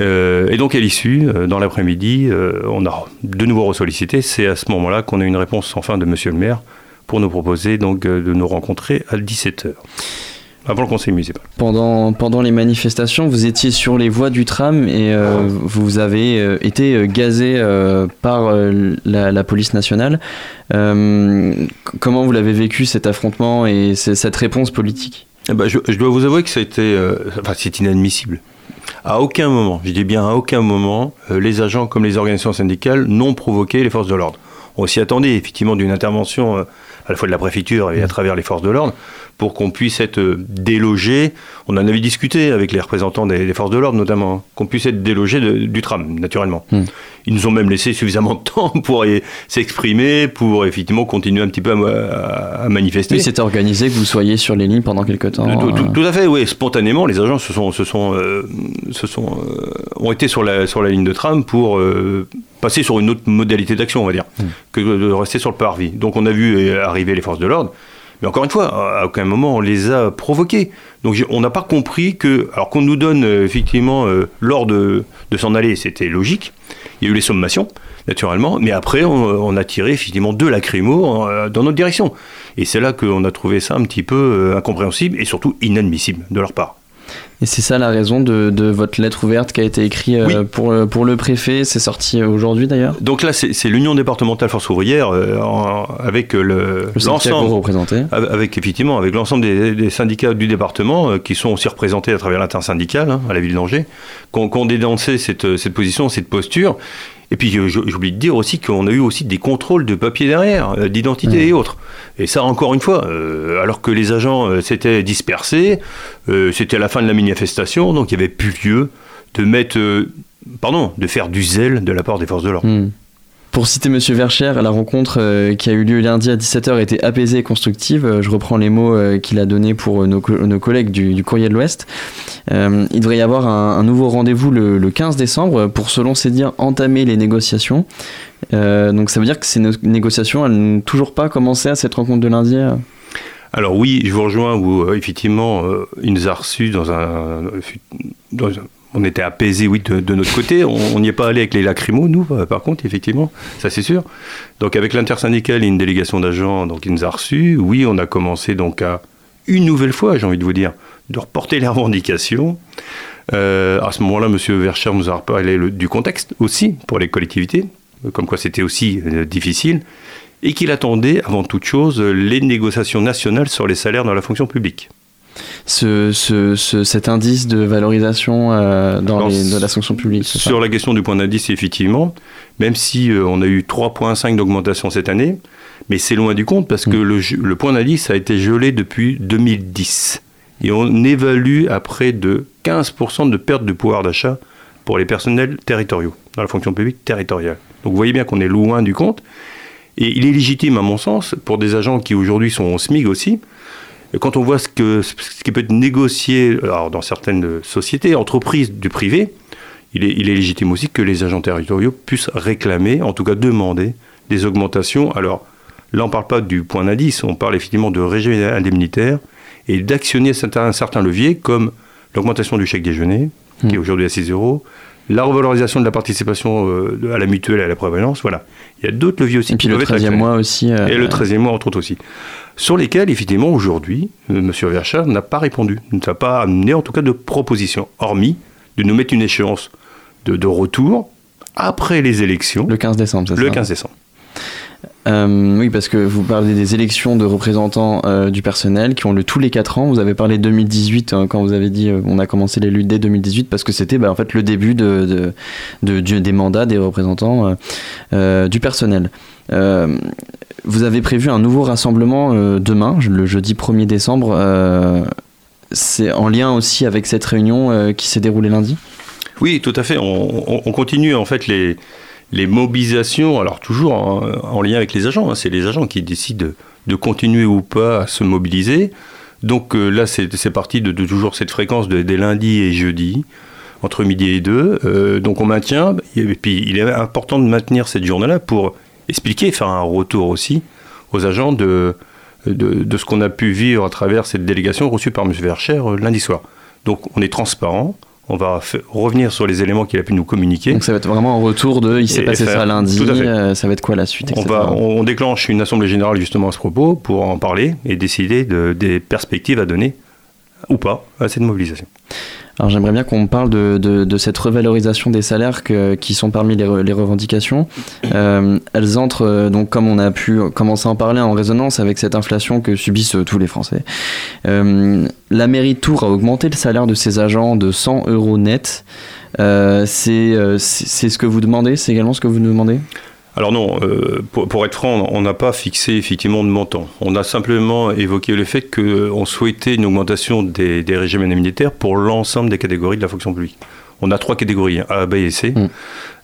Speaker 10: Euh, et donc à l'issue, euh, dans l'après-midi, euh, on a de nouveau ressollicité. C'est à ce moment-là qu'on a eu une réponse sans fin de Monsieur le maire pour nous proposer donc de nous rencontrer à 17h, avant le conseil municipal.
Speaker 9: pendant, pendant les manifestations, vous étiez sur les voies du tram et euh, vous avez euh, été gazé euh, par euh, la, la police nationale. Euh, comment vous l'avez vécu cet affrontement et cette réponse politique?
Speaker 10: Eh ben, je, je dois vous avouer que ça a été, euh, enfin, c'est inadmissible. À aucun moment, je dis bien à aucun moment, euh, les agents comme les organisations syndicales n'ont provoqué les forces de l'ordre. On s'y attendait effectivement d'une intervention euh, à la fois de la préfecture et à travers les forces de l'ordre pour qu'on puisse être euh, délogé. On en avait discuté avec les représentants des, forces de l'ordre notamment, hein, qu'on puisse être délogé du tram naturellement.
Speaker 9: Hmm.
Speaker 10: Ils nous ont même laissé suffisamment de temps pour s'exprimer, pour effectivement continuer un petit peu à, manifester.
Speaker 9: Oui, c'était organisé que vous soyez sur les lignes pendant quelques temps.
Speaker 10: Tout, tout-
Speaker 9: euh,
Speaker 10: tout à fait, oui. Spontanément, les agents se sont, se sont, euh, se sont, euh, ont été sur la, sur la ligne de tram pour euh, passer sur une autre modalité d'action, on va dire, que de rester sur le parvis. Donc on a vu euh, arriver les forces de l'ordre. Mais encore une fois, à aucun moment on les a provoqués. Donc on n'a pas compris que, alors qu'on nous donne euh, effectivement euh, l'ordre de, de s'en aller, c'était logique. Il y a eu les sommations, naturellement, mais après on, a tiré effectivement deux lacrymos euh, dans notre direction. Et c'est là qu'on a trouvé ça un petit peu euh, incompréhensible et surtout inadmissible de leur part.
Speaker 9: Et c'est ça la raison de, de votre lettre ouverte qui a été écrite euh,
Speaker 10: Oui.
Speaker 9: pour, le- pour le préfet. C'est sorti aujourd'hui d'ailleurs?
Speaker 10: Donc là, c'est l'Union départementale Force ouvrière euh, en- avec euh, le, l'ensemble, avec effectivement avec l'ensemble des, des syndicats du département euh, qui sont aussi représentés à travers l'intersyndicale hein, à la ville d'Angers, qui ont, dénoncé cette, cette position, cette posture. Et puis euh, j'oublie de dire aussi qu'on a eu aussi des contrôles de papier derrière, euh, d'identité
Speaker 9: Mmh.
Speaker 10: et autres. Et ça encore une fois, euh, alors que les agents euh, s'étaient dispersés, euh, c'était à la fin de la manifestation, donc il n'y avait plus lieu de mettre, pardon, de faire du zèle de la part des forces de l'ordre.
Speaker 9: Hmm. Pour citer Monsieur Vercher, la rencontre euh, qui a eu lieu lundi à 17h était apaisée et constructive. Euh, je reprends les mots euh, qu'il a donnés pour nos, co- nos collègues du, du Courrier de l'Ouest. Il devrait y avoir un, nouveau rendez-vous le, le 15 décembre pour, selon ses dires, entamer les négociations. Donc ça veut dire que ces négociations, elles n'ont toujours pas commencé à cette rencontre de lundi
Speaker 10: Alors oui, je vous rejoins où effectivement euh, il nous a reçus dans un- on était apaisé, oui, de, notre côté. On n'y est pas allé avec les lacrymos, nous, euh, par contre, effectivement, ça c'est sûr. Donc avec l'intersyndicale et une délégation d'agents, donc nous a reçus. Oui, on a commencé donc à une nouvelle fois, j'ai envie de vous dire, de reporter les revendications. Euh, à ce moment-là, M. Vercher nous a parlé du contexte aussi pour les collectivités, comme quoi c'était aussi euh, difficile, et qu'il attendait avant toute chose les négociations nationales sur les salaires dans la fonction publique.
Speaker 9: Ce, ce- ce- cet indice de valorisation euh, dans
Speaker 10: Alors,
Speaker 9: les- de la fonction publique.
Speaker 10: Sur la question du point d'indice, effectivement, même si euh, on a eu 3,5 d'augmentation cette année, mais c'est loin du compte parce que le, ge- le point d'indice a été gelé depuis 2010. Et on évalue à près de 15% de perte de pouvoir d'achat pour les personnels territoriaux, dans la fonction publique territoriale. Donc vous voyez bien qu'on est loin du compte. Et il est légitime, à mon sens, pour des agents qui aujourd'hui sont au SMIG aussi, quand on voit ce, que, ce qui peut être négocié alors, dans certaines sociétés, entreprises du privé, il est, il est légitime aussi que les agents territoriaux puissent réclamer, en tout cas demander, des augmentations. Alors là, on ne parle pas du point d'indice, on parle effectivement de régime indemnitaire et d'actionner certains, certains leviers comme l'augmentation du chèque déjeuner, qui est aujourd'hui à 6 euros, la revalorisation de la participation euh, à la mutuelle et à la prévalence, voilà. Il y a d'autres leviers aussi
Speaker 9: Et puis
Speaker 10: qui
Speaker 9: le
Speaker 10: peuvent être
Speaker 9: 13e
Speaker 10: actionnés.
Speaker 9: mois aussi. euh,
Speaker 10: Et le 13e mois, entre autres aussi. Sur lesquels, effectivement, aujourd'hui, euh, M. Vercher n'a pas répondu, ne nous a pas amené, en tout cas, de proposition, hormis de nous mettre une échéance de, de retour après les élections,
Speaker 9: Le 15 décembre, c'est ça
Speaker 10: le 15 décembre.
Speaker 9: Euh, oui, parce que vous parlez des élections de représentants euh, du personnel qui ont lieu tous les 4 ans. Vous avez parlé de 2018 hein, quand vous avez dit euh, on a commencé les luttes dès 2018 parce que c'était bah, en fait le début de, des mandats des représentants euh, du personnel. Vous avez prévu un nouveau rassemblement demain, le jeudi 1er décembre. c'est en lien aussi avec cette réunion qui s'est déroulée lundi?
Speaker 10: Oui, tout à fait. On continue, en fait, les, les mobilisations, alors toujours en, en lien avec les agents. hein. C'est les agents qui décident de continuer ou pas à se mobiliser. Donc euh, là, c'est parti de, toujours cette fréquence de, des lundis et jeudis, entre midi et deux. Euh, donc on maintient. Et puis il est important de maintenir cette journée-là pour expliquer, faire un retour aussi aux agents de, de, de ce qu'on a pu vivre à travers cette délégation reçue par M. Vercher euh, lundi soir. Donc on est transparent. On va revenir sur les éléments qu'il a pu nous communiquer.
Speaker 9: Donc ça va être vraiment un retour de il s'est passé
Speaker 10: faire-
Speaker 9: ça lundi, euh, ça va être quoi la suite
Speaker 10: On, va, on, on déclenche une assemblée générale justement à ce propos pour en parler et décider de- des perspectives à donner ou pas à cette mobilisation.
Speaker 9: Alors j'aimerais bien qu'on parle de, de- de cette revalorisation des salaires que- qui sont parmi les, les revendications. Euh, elles entrent, euh, donc comme on a pu commencer à en parler, en résonance avec cette inflation que subissent euh, tous les Français. Euh, la mairie de Tours a augmenté le salaire de ses agents de 100 euros net. Euh, euh, c'est ce que vous demandez? C'est également ce que vous nous demandez?
Speaker 10: Alors non, euh, pour, être franc, on n'a pas fixé effectivement de montant. On a simplement évoqué le fait qu'on souhaitait une augmentation des, des régimes indemnitaires pour l'ensemble des catégories de la fonction publique. On a trois catégories, A, B et C.
Speaker 9: Mm.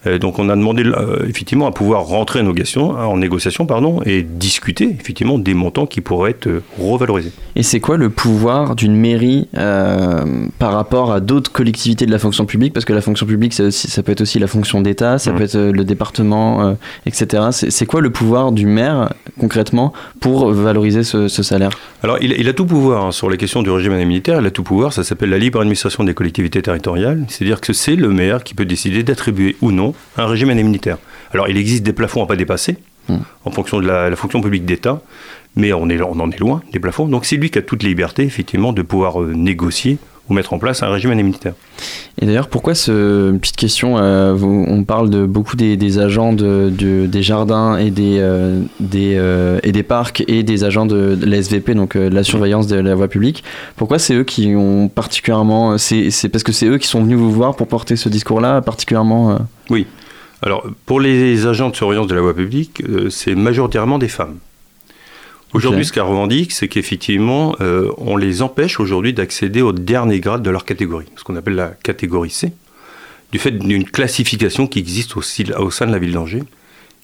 Speaker 10: Euh, donc on a demandé euh, effectivement à pouvoir rentrer en négociation, en négociation pardon, et discuter effectivement des montants qui pourraient être euh, revalorisés.
Speaker 9: Et c'est quoi le pouvoir d'une mairie euh, par rapport à d'autres collectivités de la fonction publique? Parce que la fonction publique, ça, aussi- ça peut être aussi la fonction d'État, ça
Speaker 10: Mhm.
Speaker 9: peut être le département, etc. C'est quoi le pouvoir du maire, concrètement, pour valoriser ce, ce salaire?
Speaker 10: Alors, il, il a tout pouvoir hein, sur les questions du régime indemnitaire. Il a tout pouvoir. Ça s'appelle la libre administration des collectivités territoriales. C'est-à-dire que c'est le maire qui peut décider d'attribuer ou non un régime indemnitaire. Alors, il existe des plafonds à pas dépasser
Speaker 9: Mm.
Speaker 10: en fonction de la, la fonction publique d'État, mais on, est, on en est loin des plafonds. Donc, c'est lui qui a toute liberté, effectivement, de pouvoir euh, négocier ou mettre en place un régime indemnitaire.
Speaker 9: Et d'ailleurs, pourquoi ce petite question euh, vous- On parle de beaucoup des, des agents de, de- des jardins et des, euh, des, euh, et des parcs et des agents de, de la SVP, donc la surveillance de la voie publique. Pourquoi c'est eux qui ont particulièrement C'est parce que c'est eux qui sont venus vous voir pour porter ce discours-là, particulièrement.
Speaker 10: Oui. Alors, pour les agents de surveillance de la voie publique, c'est majoritairement des femmes. Aujourd'hui, ce qu'elles revendiquent, c'est qu'effectivement, euh, on les empêche aujourd'hui d'accéder au dernier grade de leur catégorie, ce qu'on appelle la catégorie C, du fait d'une classification qui existe au sein de la ville d'Angers,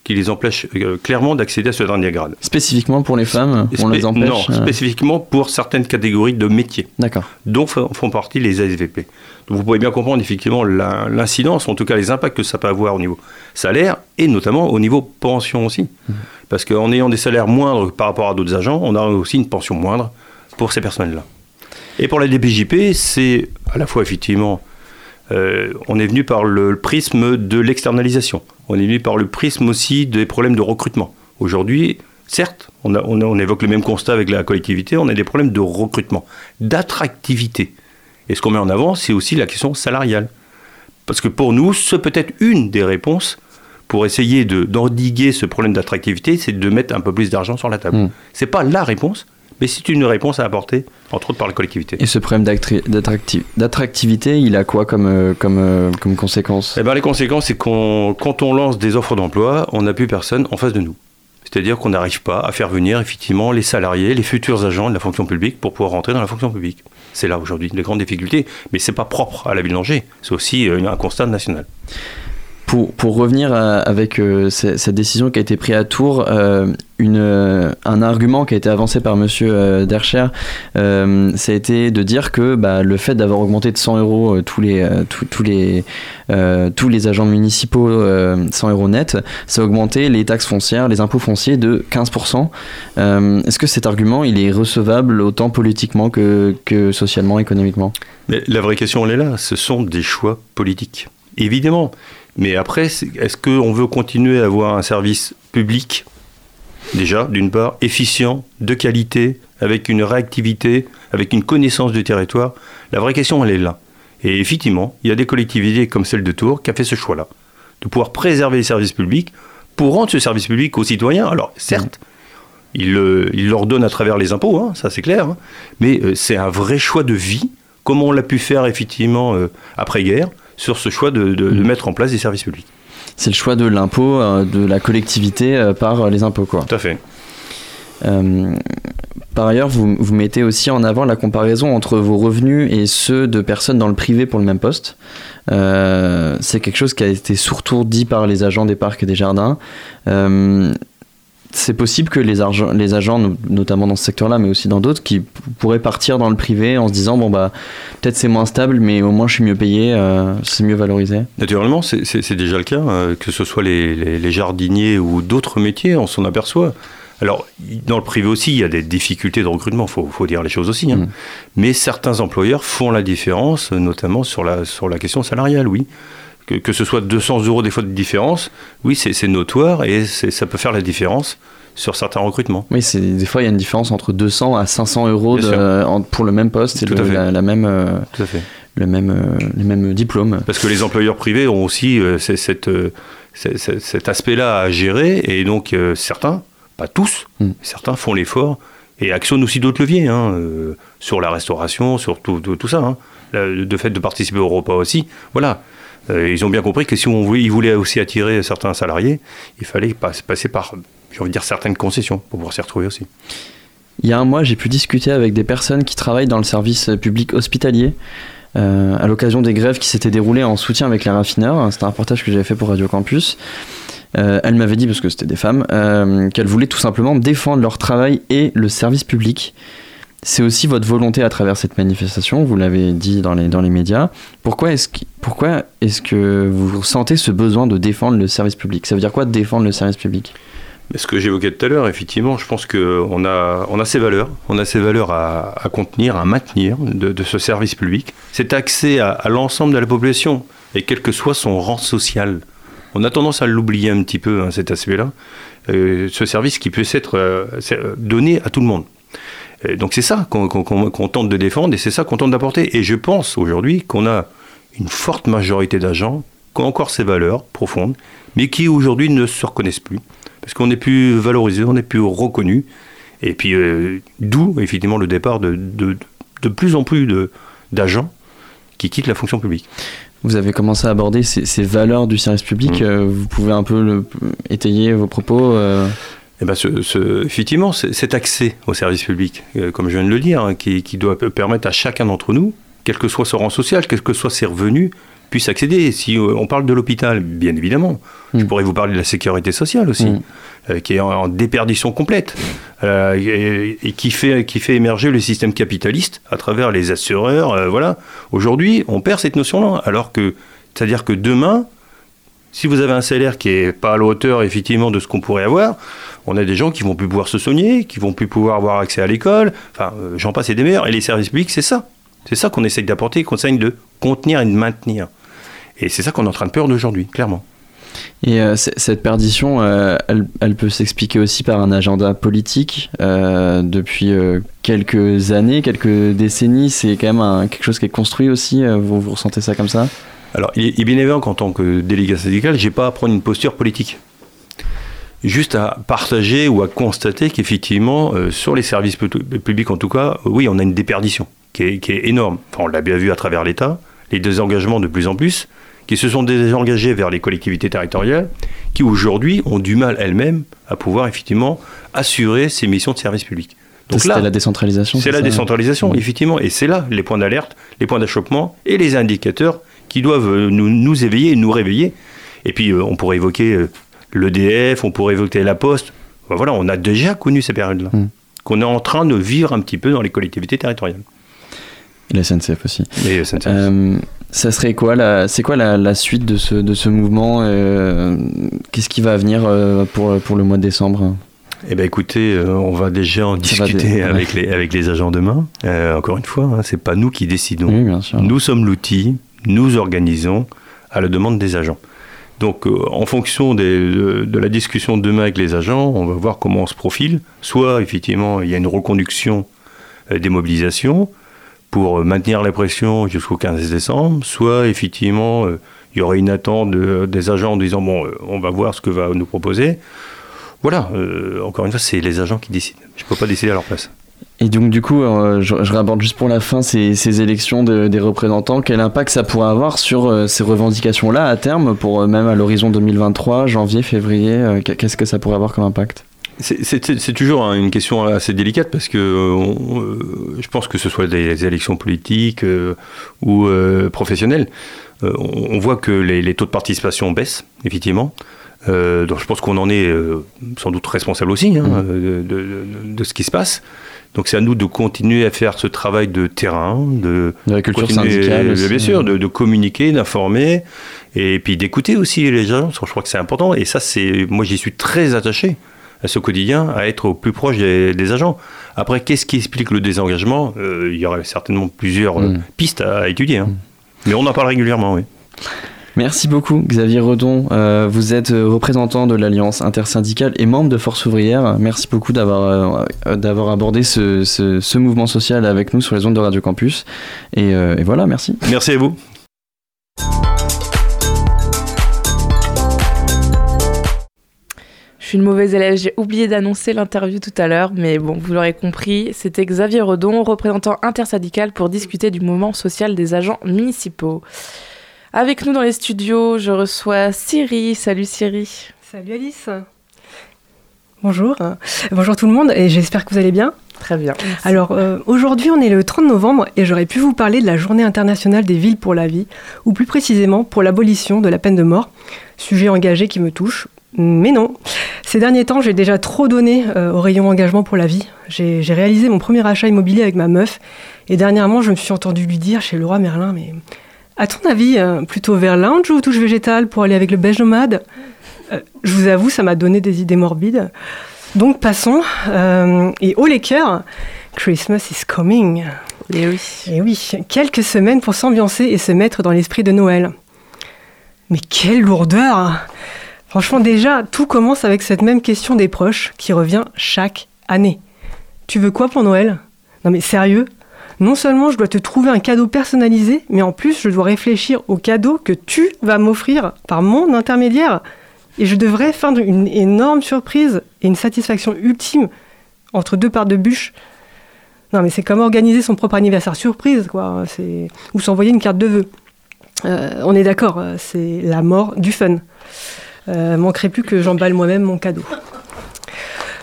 Speaker 10: qui les empêche euh, clairement d'accéder à ce dernier grade.
Speaker 9: Spécifiquement pour les femmes, on
Speaker 10: Spé-
Speaker 9: les empêche
Speaker 10: Non,
Speaker 9: euh,
Speaker 10: spécifiquement pour certaines catégories de métiers
Speaker 9: D'accord.
Speaker 10: dont font partie les ASVP. Donc vous pouvez bien comprendre effectivement l'incidence, en tout cas les impacts que ça peut avoir au niveau salaire et notamment au niveau pension aussi. Parce qu'en ayant des salaires moindres par rapport à d'autres agents, on a aussi une pension moindre pour ces personnes-là. Et pour la DPJP, c'est à la fois effectivement euh, on est venu par le prisme de l'externalisation. On est venu par le prisme aussi des problèmes de recrutement. Aujourd'hui, certes, on, a- on a- on évoque le même constat avec la collectivité, on a des problèmes de recrutement, d'attractivité. Et ce qu'on met en avant, c'est aussi la question salariale. Parce que pour nous, ce peut être une des réponses pour essayer de- d'endiguer ce problème d'attractivité, c'est de mettre un peu plus d'argent sur la table.
Speaker 9: Mm.
Speaker 10: C'est pas la réponse, mais c'est une réponse à apporter, entre autres par la collectivité.
Speaker 9: Et ce problème d'attractivité, il a quoi comme, euh, comme, euh, comme conséquence?
Speaker 10: Eh ben, les conséquences, c'est qu'on, quand on lance des offres d'emploi, on n'a plus personne en face de nous. C'est-à-dire qu'on n'arrive pas à faire venir effectivement les salariés, les futurs agents de la fonction publique pour pouvoir rentrer dans la fonction publique. C'est là aujourd'hui les grandes difficultés, mais c'est pas propre à la ville d'Angers, c'est aussi euh, un constat national.
Speaker 9: Pour, pour revenir avec euh, ce- cette décision qui a été prise à Tours, euh, une, euh, un argument qui a été avancé par Monsieur euh, Dercher, euh, ça a été de dire que bah, le fait d'avoir augmenté de 100 euros euh, tous les, euh, tous- les, euh, tous les agents municipaux, euh, 100 euros net, ça a augmenté les taxes foncières, les impôts fonciers de 15%. Euh, Est-ce que cet argument, il est recevable autant politiquement que, que socialement, économiquement?
Speaker 10: Mais la vraie question, elle est là. Ce sont des choix politiques. Évidemment. Mais après, est-ce qu'on veut continuer à avoir un service public, déjà, d'une part, efficient, de qualité, avec une réactivité, avec une connaissance du territoire? La vraie question, elle est là. Et effectivement, il y a des collectivités comme celle de Tours qui a fait ce choix-là, de pouvoir préserver les services publics pour rendre ce service public aux citoyens. Alors, certes, il, le- il leur donne à travers les impôts, hein, ça c'est clair, hein, mais euh, c'est un vrai choix de vie, comme on l'a pu faire effectivement euh, après-guerre, sur ce choix de, de- de mettre en place des services publics.
Speaker 9: C'est le choix de l'impôt, euh, de la collectivité euh, par euh, les impôts, quoi.
Speaker 10: Tout à fait.
Speaker 9: Par ailleurs, vous, vous mettez aussi en avant la comparaison entre vos revenus et ceux de personnes dans le privé pour le même poste. C'est quelque chose qui a été surtout dit par les agents des parcs et des jardins. C'est possible que les, les agents, no- notamment dans ce secteur-là, mais aussi dans d'autres, qui pourraient partir dans le privé en se disant bon bah peut-être c'est moins stable, mais au moins je suis mieux payé, euh, c'est mieux valorisé.
Speaker 10: Naturellement, c'est- déjà le cas, euh, que ce soit les, les- les jardiniers ou d'autres métiers, on s'en aperçoit. Alors, dans le privé aussi, il y a des difficultés de recrutement, il faut, faut dire les choses aussi. hein.
Speaker 9: Mhm.
Speaker 10: Mais certains employeurs font la différence, notamment sur la, sur la question salariale, oui. Que, que ce soit 200 euros des fois de différence, oui, c'est notoire et ça peut faire la différence sur certains recrutements.
Speaker 9: Oui, des fois il y a une différence entre 200 à 500 euros de- en- pour le même poste et
Speaker 10: Tout
Speaker 9: le,
Speaker 10: à fait.
Speaker 9: la, la même, euh,
Speaker 10: Tout à fait.
Speaker 9: le même, euh, les mêmes diplômes.
Speaker 10: Parce que les employeurs privés ont aussi euh, cette, euh, cet aspect-là à gérer, et donc euh, certains, pas tous,
Speaker 9: Mm.
Speaker 10: certains font l'effort et actionnent aussi d'autres leviers, hein, sur la restauration, sur tout, tout- tout ça. Hein. Le, de fait de participer au repas aussi. Voilà. Euh, ils ont bien compris que si on voulait, ils voulaient aussi attirer certains salariés, il fallait pas- passer par, j'ai envie de dire, certaines concessions pour pouvoir s'y retrouver aussi.
Speaker 9: Il y a un mois, j'ai pu discuter avec des personnes qui travaillent dans le service public hospitalier euh, à l'occasion des grèves qui s'étaient déroulées en soutien avec les raffineurs. C'était un reportage que j'avais fait pour Radio Campus. Euh, elles m'avaient dit, parce que c'était des femmes, euh, qu'elles voulaient tout simplement défendre leur travail et le service public. C'est aussi votre volonté à travers cette manifestation, vous l'avez dit dans les, dans les médias. Pourquoi est-ce que, pourquoi est-ce que vous ressentez ce besoin de défendre le service public? Ça veut dire quoi défendre le service public?
Speaker 10: Ce que j'évoquais tout à l'heure, effectivement, je pense qu'on a, on a ces valeurs, on a ces valeurs à, à contenir, à maintenir de, ce service public. Cet accès à, l'ensemble de la population, et quel que soit son rang social. On a tendance à l'oublier un petit peu, hein, cet aspect-là. Euh, ce service qui puisse être euh, euh, donné à tout le monde. Et donc c'est ça qu'on tente de défendre et c'est ça qu'on tente d'apporter. Et je pense aujourd'hui qu'on a une forte majorité d'agents qui ont encore ces valeurs profondes, mais qui aujourd'hui ne se reconnaissent plus. Parce qu'on n'est plus valorisé, on n'est plus reconnu. Et puis euh, d'où effectivement le départ de, de, de plus en plus d'agents qui quittent la fonction publique.
Speaker 9: Vous avez commencé à aborder ces, ces valeurs du service public.
Speaker 10: Mm.
Speaker 9: euh, vous pouvez un peu le- étayer vos propos euh,
Speaker 10: Eh ben, ce- ce- effectivement, cet accès au service public, euh, comme je viens de le dire, hein, qui, qui doit permettre à chacun d'entre nous, quel que soit son rang social, quels que soient ses revenus, puisse accéder. Si euh, on parle de l'hôpital, bien évidemment, je
Speaker 9: Mm.
Speaker 10: pourrais vous parler de la sécurité sociale aussi,
Speaker 9: Mm.
Speaker 10: euh, qui est en, en déperdition complète et, et qui, fait, qui fait émerger le système capitaliste à travers les assureurs. voilà. Aujourd'hui, on perd cette notion-là, alors que, c'est-à-dire que demain, si vous avez un salaire qui est pas à la hauteur effectivement de ce qu'on pourrait avoir, on a des gens qui vont plus pouvoir se soigner, qui vont plus pouvoir avoir accès à l'école, enfin euh, j'en passe et des meilleurs. Et les services publics, c'est ça. C'est ça qu'on essaye d'apporter, qu'on essaye de contenir et de maintenir. Et c'est ça qu'on est en train de perdre aujourd'hui, clairement.
Speaker 9: Et euh, cette perdition, euh, elle, peut s'expliquer aussi par un agenda politique. Depuis quelques années, quelques décennies, c'est quand même quelque chose qui est construit aussi. vous ressentez ça comme ça?
Speaker 10: Alors, il est, bien évident qu'en tant que délégué syndical, j'ai pas à prendre une posture politique. Juste à partager ou à constater qu'effectivement, euh, sur les services pu- publics en tout cas, euh, oui, on a une déperdition qui est, qui est énorme. Enfin, on l'a bien vu à travers l'État, les désengagements de plus en plus, qui se sont désengagés vers les collectivités territoriales, qui aujourd'hui ont du mal elles-mêmes à pouvoir effectivement assurer ces missions de service public.
Speaker 9: C'était la décentralisation,
Speaker 10: C'est la
Speaker 9: ça
Speaker 10: décentralisation, effectivement. Et c'est là les points d'alerte, les points d'achoppement et les indicateurs qui doivent euh, nous, nous éveiller et nous réveiller. Et puis, euh, on pourrait évoquer euh, l'EDF, on pourrait évoquer la Poste. Ben voilà, on a déjà connu ces périodes-là.
Speaker 9: Mm.
Speaker 10: Qu'on est en train de vivre un petit peu dans les collectivités territoriales.
Speaker 9: Et la SNCF aussi.
Speaker 10: Et SNCF.
Speaker 9: Euh, ça serait quoi la, C'est quoi la, la suite de ce, de ce mouvement euh, Qu'est-ce qui va venir euh, pour, pour le mois de décembre?
Speaker 10: Eh bien, écoutez, on va déjà en
Speaker 9: Ça
Speaker 10: discuter avec, les, avec les agents demain. Encore une fois, hein, c'est pas nous qui décidons.
Speaker 9: Oui, bien sûr.
Speaker 10: Nous sommes l'outil, nous organisons à la demande des agents. Donc, euh, en fonction de, la discussion de demain avec les agents, on va voir comment on se profile. Soit, effectivement, il y a une reconduction euh, des mobilisations pour euh, maintenir la pression jusqu'au 15 décembre, soit, effectivement, il y aurait une attente de- des agents en disant, bon, on va voir ce que va nous proposer. Voilà, encore une fois, c'est les agents qui décident. Je ne peux pas décider à leur place.
Speaker 9: Et donc du coup, euh, je, je raborde juste pour la fin ces, ces élections de- des représentants. Quel impact ça pourrait avoir sur euh, ces revendications-là à terme, pour euh, même à l'horizon 2023, janvier, février Qu'est-ce que ça pourrait avoir comme impact?
Speaker 10: C'est- toujours hein, une question assez délicate parce que on, je pense que ce soit des élections politiques ou professionnelles, on, on voit que les, les taux de participation baissent, effectivement. Donc je pense qu'on en est sans doute responsable aussi hein, de- de- de ce qui se passe. Donc c'est à nous de continuer à faire ce travail de terrain, de,
Speaker 9: De la culture syndicale aussi.
Speaker 10: bien sûr, de, de communiquer, d'informer, et puis d'écouter aussi les gens. Je crois que c'est important. Et ça, c'est moi j'y suis très attaché à ce quotidien, à être au plus proche des, des agents. Après, qu'est-ce qui explique le désengagement? Euh, Il y aurait certainement plusieurs euh,
Speaker 9: Mm.
Speaker 10: pistes à étudier. hein. Mais on en parle régulièrement, oui.
Speaker 9: Merci beaucoup Xavier Redon. Euh, vous êtes euh, représentant de l'Alliance intersyndicale et membre de Force ouvrière. Merci beaucoup d'avoir euh, d'avoir abordé ce, ce- ce mouvement social avec nous sur les ondes de Radio Campus. Et, euh, et voilà, merci.
Speaker 10: Merci à vous.
Speaker 3: Je suis une mauvaise élève, j'ai oublié d'annoncer l'interview tout à l'heure, mais bon, vous l'aurez compris, c'était Xavier Redon, représentant intersyndical pour discuter du moment social des agents municipaux. Avec nous dans les studios, je reçois Siri. Salut Siri.
Speaker 11: Salut Alice. Bonjour. Bonjour tout le monde et j'espère que vous allez bien.
Speaker 3: Très bien.
Speaker 11: Alors euh, aujourd'hui on est le 30 novembre et j'aurais pu vous parler de la journée internationale des villes pour la vie, ou plus précisément pour l'abolition de la peine de mort, sujet engagé qui me touche. Mais non, ces derniers temps j'ai déjà trop donné euh, au rayon engagement pour la vie. J'ai j'ai réalisé mon premier achat immobilier avec ma meuf et dernièrement je me suis entendu lui dire chez Leroy Merlin mais à ton avis euh, plutôt vers lounge ou touche végétale pour aller avec le beige nomade? Euh, Je vous avoue ça m'a donné des idées morbides. Donc passons. Euh, et haut les cœurs, Christmas is coming.
Speaker 3: Et oui.
Speaker 11: Et oui, quelques semaines pour s'ambiancer et se mettre dans l'esprit de Noël. Mais quelle lourdeur Franchement déjà, tout commence avec cette même question des proches qui revient chaque année. Tu veux quoi pour Noël? Non mais sérieux? Non seulement je dois te trouver un cadeau personnalisé, mais en plus je dois réfléchir au cadeau que tu vas m'offrir par mon intermédiaire. Et je devrais feindre une énorme surprise et une satisfaction ultime entre deux parts de bûche. Non, mais c'est comme organiser son propre anniversaire surprise, quoi. C'est ou s'envoyer une carte de vœux. Euh, on est d'accord, euh, c'est la mort du fun. Euh, manquerait plus que j'emballe moi-même mon cadeau.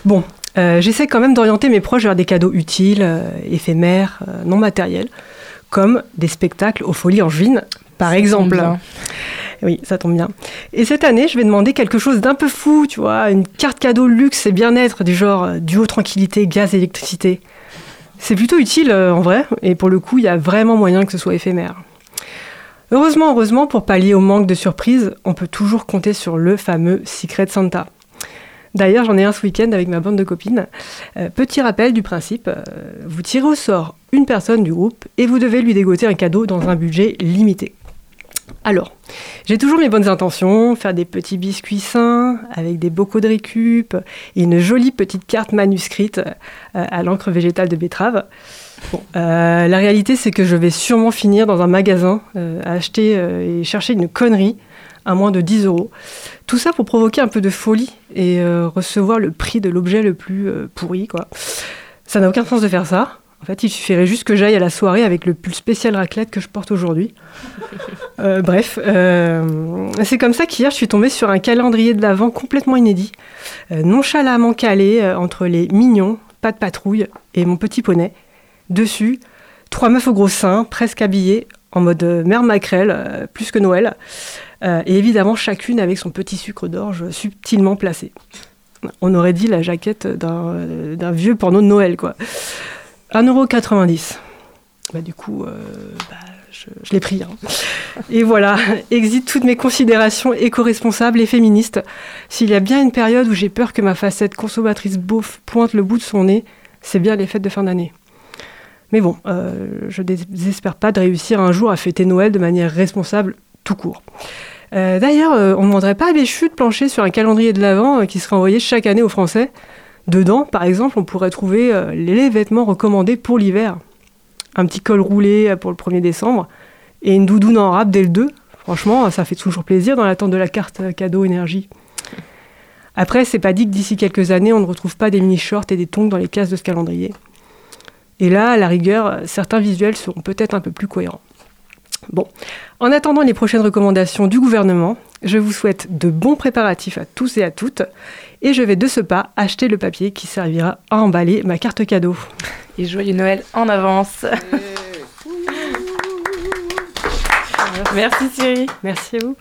Speaker 11: Bon, euh, j'essaie quand même d'orienter mes proches vers des cadeaux utiles, euh, éphémères, euh, non matériels, comme des spectacles aux folies angevines, par exemple. Oui, ça tombe bien. Et cette année, je vais demander quelque chose d'un peu fou, tu vois, une carte cadeau luxe et bien-être du genre duo tranquillité, gaz, électricité. C'est plutôt utile en vrai, et pour le coup, il y a vraiment moyen que ce soit éphémère. Heureusement, heureusement, pour pallier au manque de surprises, on peut toujours compter sur le fameux Secret Santa. D'ailleurs, j'en ai un ce week-end avec ma bande de copines. Euh, petit rappel du principe, euh, vous tirez au sort une personne du groupe et vous devez lui dégoter un cadeau dans un budget limité. Alors, j'ai toujours mes bonnes intentions, faire des petits biscuits sains avec des bocaux de récup et une jolie petite carte manuscrite euh, à l'encre végétale de betterave. La réalité, c'est que je vais sûrement finir dans un magasin à acheter et chercher une connerie à moins de 10 euros. Tout ça pour provoquer un peu de folie et euh, recevoir le prix de l'objet le plus euh, pourri, quoi. Ça n'a aucun sens de faire ça. En fait, il suffirait juste que j'aille à la soirée avec le pull spécial raclette que je porte aujourd'hui. Euh, bref, c'est comme ça qu'hier, je suis tombée sur un calendrier de l'Avent complètement inédit, nonchalamment calé entre les mignons, pas de patrouille et mon petit poney. Dessus, trois meufs au gros sein, presque habillées, en mode mère maquerelle, plus que Noël. Euh, et évidemment, chacune avec son petit sucre d'orge subtilement placé. On aurait dit la jaquette d'un euh, vieux porno de Noël, quoi. 1,90€. Bah, du coup, euh, bah, je, je l'ai pris. hein. Et voilà, exit toutes mes considérations éco-responsables et féministes. S'il y a bien une période où j'ai peur que ma facette consommatrice beauf pointe le bout de son nez, c'est bien les fêtes de fin d'année. Mais bon, je ne désespère pas de réussir un jour à fêter Noël de manière responsable tout court. Euh, D'ailleurs, euh, on ne demanderait pas à Béchu de plancher sur un calendrier de l'Avent euh, qui serait envoyé chaque année aux Français. Dedans, par exemple, on pourrait trouver les vêtements recommandés pour l'hiver. Un petit col roulé pour le 1er décembre et une doudoune en rap dès le 2. Franchement, ça fait toujours plaisir dans l'attente de la carte cadeau énergie. Après, c'est pas dit que d'ici quelques années, on ne retrouve pas des mini-shorts et des tongs dans les cases de ce calendrier. Et là, à la rigueur, certains visuels seront peut-être un peu plus cohérents. Bon, en attendant les prochaines recommandations du gouvernement, je vous souhaite de bons préparatifs à tous et à toutes. Et je vais de ce pas acheter le papier qui servira à emballer ma carte cadeau.
Speaker 3: Et joyeux Noël en avance. Merci Siri.
Speaker 11: Merci à vous.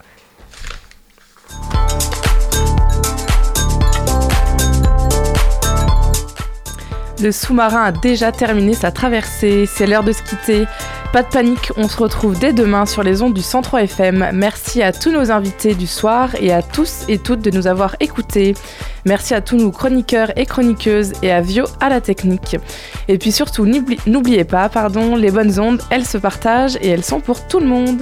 Speaker 3: Le sous-marin a déjà terminé sa traversée, c'est l'heure de se quitter. Pas de panique, on se retrouve dès demain sur les ondes du 103 FM. Merci à tous nos invités du soir et à tous et toutes de nous avoir écoutés. Merci à tous nos chroniqueurs et chroniqueuses et à Vio à la technique. Et puis surtout, n'oubli- n'oubliez pas, pardon, les bonnes ondes, elles se partagent et elles sont pour tout le monde.